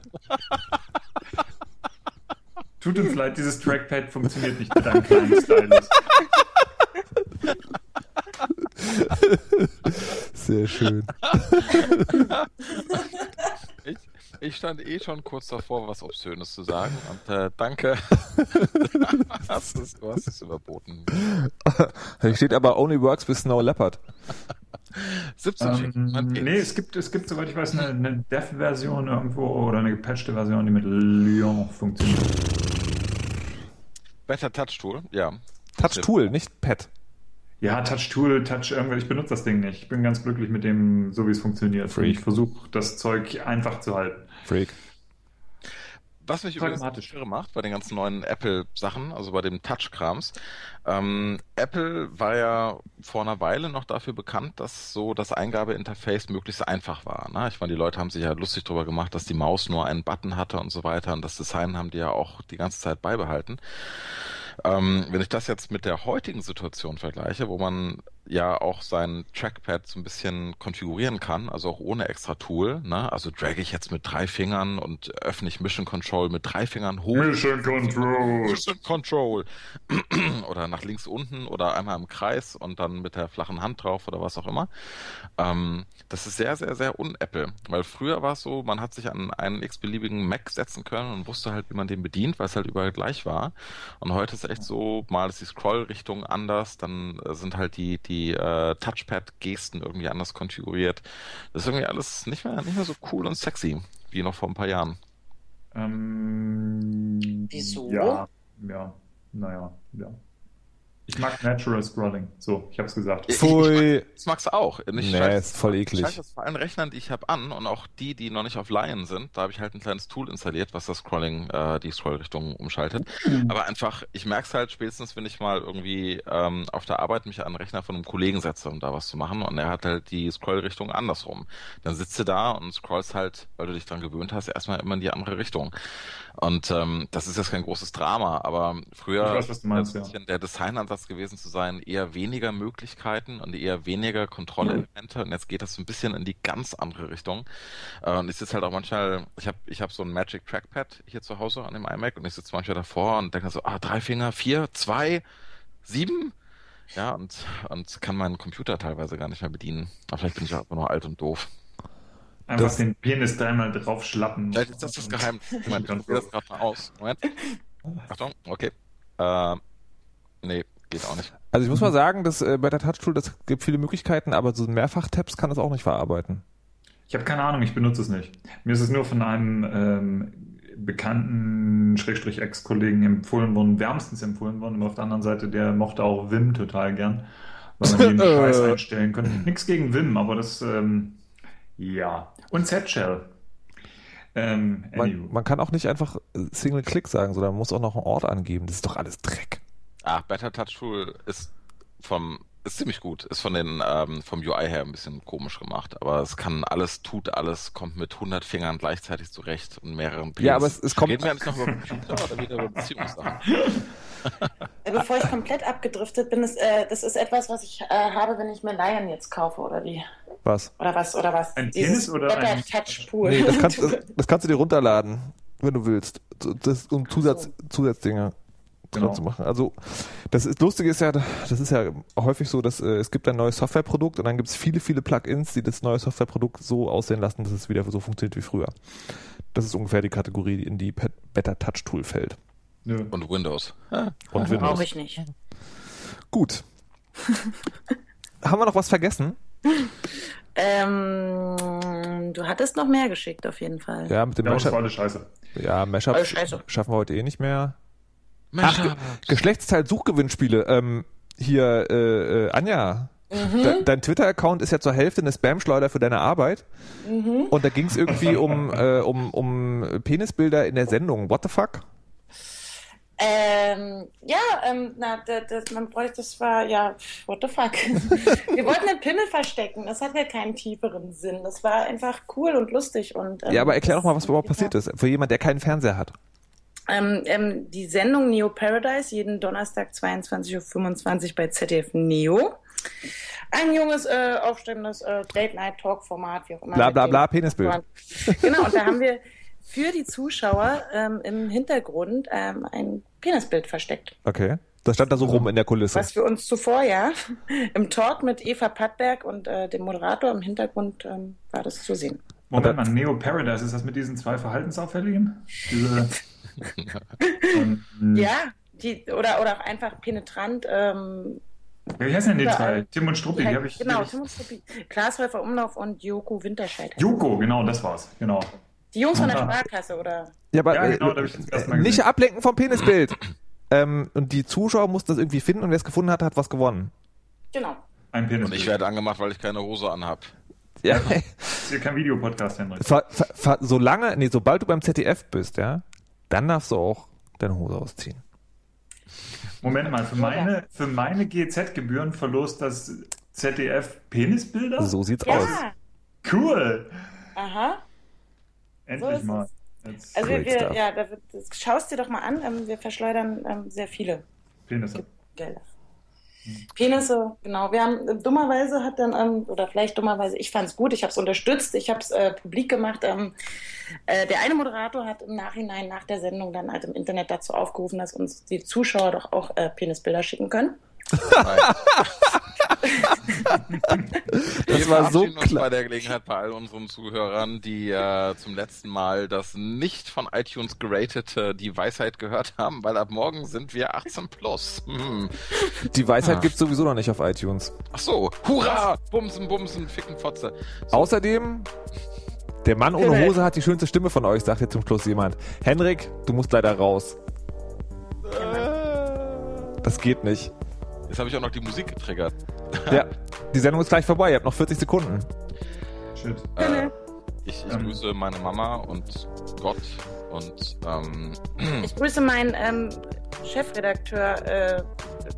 Tut uns leid, dieses Trackpad funktioniert nicht mit einem kleinen Stylus. Sehr schön. Ich, stand eh schon kurz davor, was Obszönes zu sagen und äh, danke. hast es, du hast es überboten. Hier steht aber Only Works with Snow Leopard. 17 ähm, Nee, es gibt, es gibt, soweit ich weiß, eine, eine Dev-Version irgendwo oder eine gepatchte Version, die mit Lyon funktioniert. Better Touch Tool, ja. Touch Tool, nicht Pad. Ja, Touch Tool, Touch irgendwas. Ich benutze das Ding nicht. Ich bin ganz glücklich mit dem, so wie es funktioniert. Freak. Ich versuche das Zeug einfach zu halten. Freak. Was mich übrigens irre macht bei den ganzen neuen Apple-Sachen, also bei dem Touch-Krams. Ähm, Apple war ja vor einer Weile noch dafür bekannt, dass so das Eingabeinterface möglichst einfach war. Ne? Ich meine, die Leute haben sich ja lustig darüber gemacht, dass die Maus nur einen Button hatte und so weiter. Und das Design haben die ja auch die ganze Zeit beibehalten. Ähm, wenn ich das jetzt mit der heutigen Situation vergleiche, wo man ja auch sein Trackpad so ein bisschen konfigurieren kann, also auch ohne extra Tool. Ne? Also drag ich jetzt mit drei Fingern und öffne ich Mission Control mit drei Fingern hoch. Mission Control. Mission Control. oder nach links unten oder einmal im Kreis und dann mit der flachen Hand drauf oder was auch immer. Ähm, das ist sehr, sehr, sehr un-Apple. Weil früher war es so, man hat sich an einen x-beliebigen Mac setzen können und wusste halt, wie man den bedient, weil es halt überall gleich war. Und heute ist es echt so, mal ist die Scrollrichtung anders, dann sind halt die, die die äh, Touchpad-Gesten irgendwie anders konfiguriert. Das ist irgendwie alles nicht mehr, nicht mehr so cool und sexy wie noch vor ein paar Jahren. Ähm, Wieso? Ja, ja, naja, ja. Ich mag Natural Scrolling. So, ich hab's gesagt. Pfui. Das magst du auch. Ich nee, schalte, ist voll eklig. Ich das bei allen Rechnern, die ich habe, an und auch die, die noch nicht auf Lion sind. Da habe ich halt ein kleines Tool installiert, was das Scrolling, äh, die Scrollrichtung umschaltet. Mhm. Aber einfach, ich merke es halt spätestens, wenn ich mal irgendwie ähm, auf der Arbeit mich an den Rechner von einem Kollegen setze, um da was zu machen und er hat halt die Scrollrichtung andersrum. Dann sitzt du da und scrollst halt, weil du dich dran gewöhnt hast, erstmal immer in die andere Richtung. Und ähm, das ist jetzt kein großes Drama, aber früher weiß, meinst, ja. der Designansatz Ansatz gewesen zu sein, eher weniger Möglichkeiten und eher weniger Kontrollelemente. Und jetzt geht das so ein bisschen in die ganz andere Richtung. Äh, und ich sitze halt auch manchmal, ich habe ich hab so ein Magic Trackpad hier zu Hause an dem iMac und ich sitze manchmal davor und denke so, ah, drei Finger, vier, zwei, sieben. Ja, und, und kann meinen Computer teilweise gar nicht mehr bedienen. Aber vielleicht bin ich auch einfach nur alt und doof. Einfach das, den Penis dreimal drauf schlappen. Vielleicht ist das das Geheimnis. Ich meine, ich probiere das gerade mal aus. Moment. Achtung, okay. Äh, nee, geht auch nicht. Also ich muss mal sagen, dass äh, bei der Touch Tool, das gibt viele Möglichkeiten, aber so Mehrfach-Tabs kann das auch nicht verarbeiten. Ich habe keine Ahnung, ich benutze es nicht. Mir ist es nur von einem ähm, bekannten Schrägstrich Ex-Kollegen empfohlen worden, wärmstens empfohlen worden. Aber auf der anderen Seite, der mochte auch Vim total gern, weil man den Scheiß einstellen könnte. Nichts gegen Vim, aber das, ähm, ja. Und Z-Shell. Ähm, man, man, kann auch nicht einfach Single-Click sagen, sondern man muss auch noch einen Ort angeben. Das ist doch alles Dreck. Ah, Better Touch Tool ist vom ist ziemlich gut. Ist von den ähm, vom UI her ein bisschen komisch gemacht, aber es kann alles, tut alles, kommt mit 100 Fingern gleichzeitig zurecht und mehreren Ps. Ja, aber es, es kommt. Reden wir eigentlich noch über Computer oder wieder über Beziehungssachen? Bevor ich komplett abgedriftet bin, ist, äh, das ist etwas, was ich äh, habe, wenn ich mir Lion jetzt kaufe oder wie? Was? Oder was? Oder was? Ein Dieses oder Better ein Touch Pool. Nee, das kannst, das, das kannst du dir runterladen, wenn du willst. Das, um Zusatz, so. Zusatzdinge genau. zu machen. Also das ist, Lustige ist ja, das ist ja häufig so, dass äh, es gibt ein neues Softwareprodukt und dann gibt es viele, viele Plugins, die das neue Softwareprodukt so aussehen lassen, dass es wieder so funktioniert wie früher. Das ist ungefähr die Kategorie, die in die Better Touch Tool fällt. Ja. Und Windows. Ah. Und Windows. Brauche ich nicht. Gut. Haben wir noch was vergessen? Ähm, du hattest noch mehr geschickt, auf jeden Fall. Ja, mit dem ja, Mashup. Das war alles scheiße. Ja, Mashup schaffen wir heute eh nicht mehr. Ach, Ge Geschlechtsteil Suchgewinnspiele. Ähm, hier, äh, äh, Anja, Mhm. De dein Twitter-Account ist ja zur Hälfte eine Spam-Schleuder für deine Arbeit. Mhm. Und da ging es irgendwie um, äh, um, um Penisbilder in der Sendung. What the fuck? Ähm, ja, ähm, na, das, das, man bräuchte, das war, ja, what the fuck. Wir wollten den Pimmel verstecken. Das hat ja keinen tieferen Sinn. Das war einfach cool und lustig und. Ähm, ja, aber erklär doch mal, was überhaupt passiert ist. Für jemand, der keinen Fernseher hat. Ähm, ähm, die Sendung Neo Paradise, jeden Donnerstag 22.25 Uhr bei ZDF Neo. Ein junges, äh, aufstrebendes äh, Date-Night-Talk-Format, wie auch immer. Bla bla bla, Penisbild. Genau, und da haben wir für die Zuschauer ähm, im Hintergrund ähm, ein Penisbild versteckt. Okay. Das stand da so rum in der Kulisse. Was für uns zuvor, ja, im Talk mit Eva Pattberg und äh, dem Moderator im Hintergrund ähm, war das zu sehen. Moment mal, Neo Paradise, ist das mit diesen zwei Verhaltensauffälligen? Diese ähm, ja, die, oder, oder auch einfach penetrant. Ähm, ja, wie heißen denn die zwei? Tim und Struppi, die, die habe ich. Genau, Tim und Struppi. Klaas Häufer Umlauf und Joko Winterscheid. Joko, genau, das war's. Genau. Die Jungs von der Sparkasse, oder? Ja, aber ja, genau, äh, nicht ablenken vom Penisbild. ähm, und die Zuschauer mussten das irgendwie finden und wer es gefunden hat, hat was gewonnen. Genau. Ein Penisbild. Und ich werde angemacht, weil ich keine Hose anhab. Ja. Das ist hier kein Videopodcast, Henrik. solange, nee, sobald du beim ZDF bist, ja, dann darfst du auch deine Hose ausziehen. Moment mal, für meine, für meine GZ-Gebühren verlost das ZDF Penisbilder? So sieht's ja. aus. Cool. Aha. Endlich so mal. Jetzt also wir, ja, da wird, schaust dir doch mal an, ähm, wir verschleudern ähm, sehr viele Penisse. Gelder. Penisse, genau. Wir haben äh, dummerweise hat dann, ähm, oder vielleicht dummerweise, ich fand es gut, ich habe es unterstützt, ich habe es äh, publik gemacht. Ähm, äh, der eine Moderator hat im Nachhinein nach der Sendung dann halt im Internet dazu aufgerufen, dass uns die Zuschauer doch auch äh, Penisbilder schicken können. Das war so klar. bei der Gelegenheit bei all unseren Zuhörern, die äh, zum letzten Mal das nicht von iTunes geratete Die Weisheit gehört haben, weil ab morgen sind wir 18 plus. Hm. Die Weisheit ah. gibt's sowieso noch nicht auf iTunes. Ach so, hurra! Bumsen, bumsen, ficken, Fotze. So. Außerdem der Mann ohne Hose hat die schönste Stimme von euch, sagt jetzt zum Schluss jemand. Henrik, du musst leider raus. Das geht nicht. Jetzt habe ich auch noch die Musik getriggert. Ja, die Sendung ist gleich vorbei. Ihr habt noch 40 Sekunden. Shit. Äh, ich, ich ähm. grüße meine Mama und Gott und ähm, ich grüße meinen ähm, Chefredakteur, äh,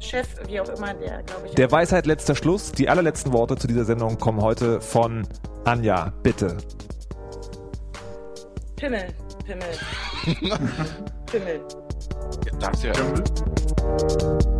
Chef, wie auch immer, der glaube ich. Der Weisheit letzter Schluss. Die allerletzten Worte zu dieser Sendung kommen heute von Anja. Bitte. Pimmel, Pimmel. Pimmel. Ja, das ja. Pimmel.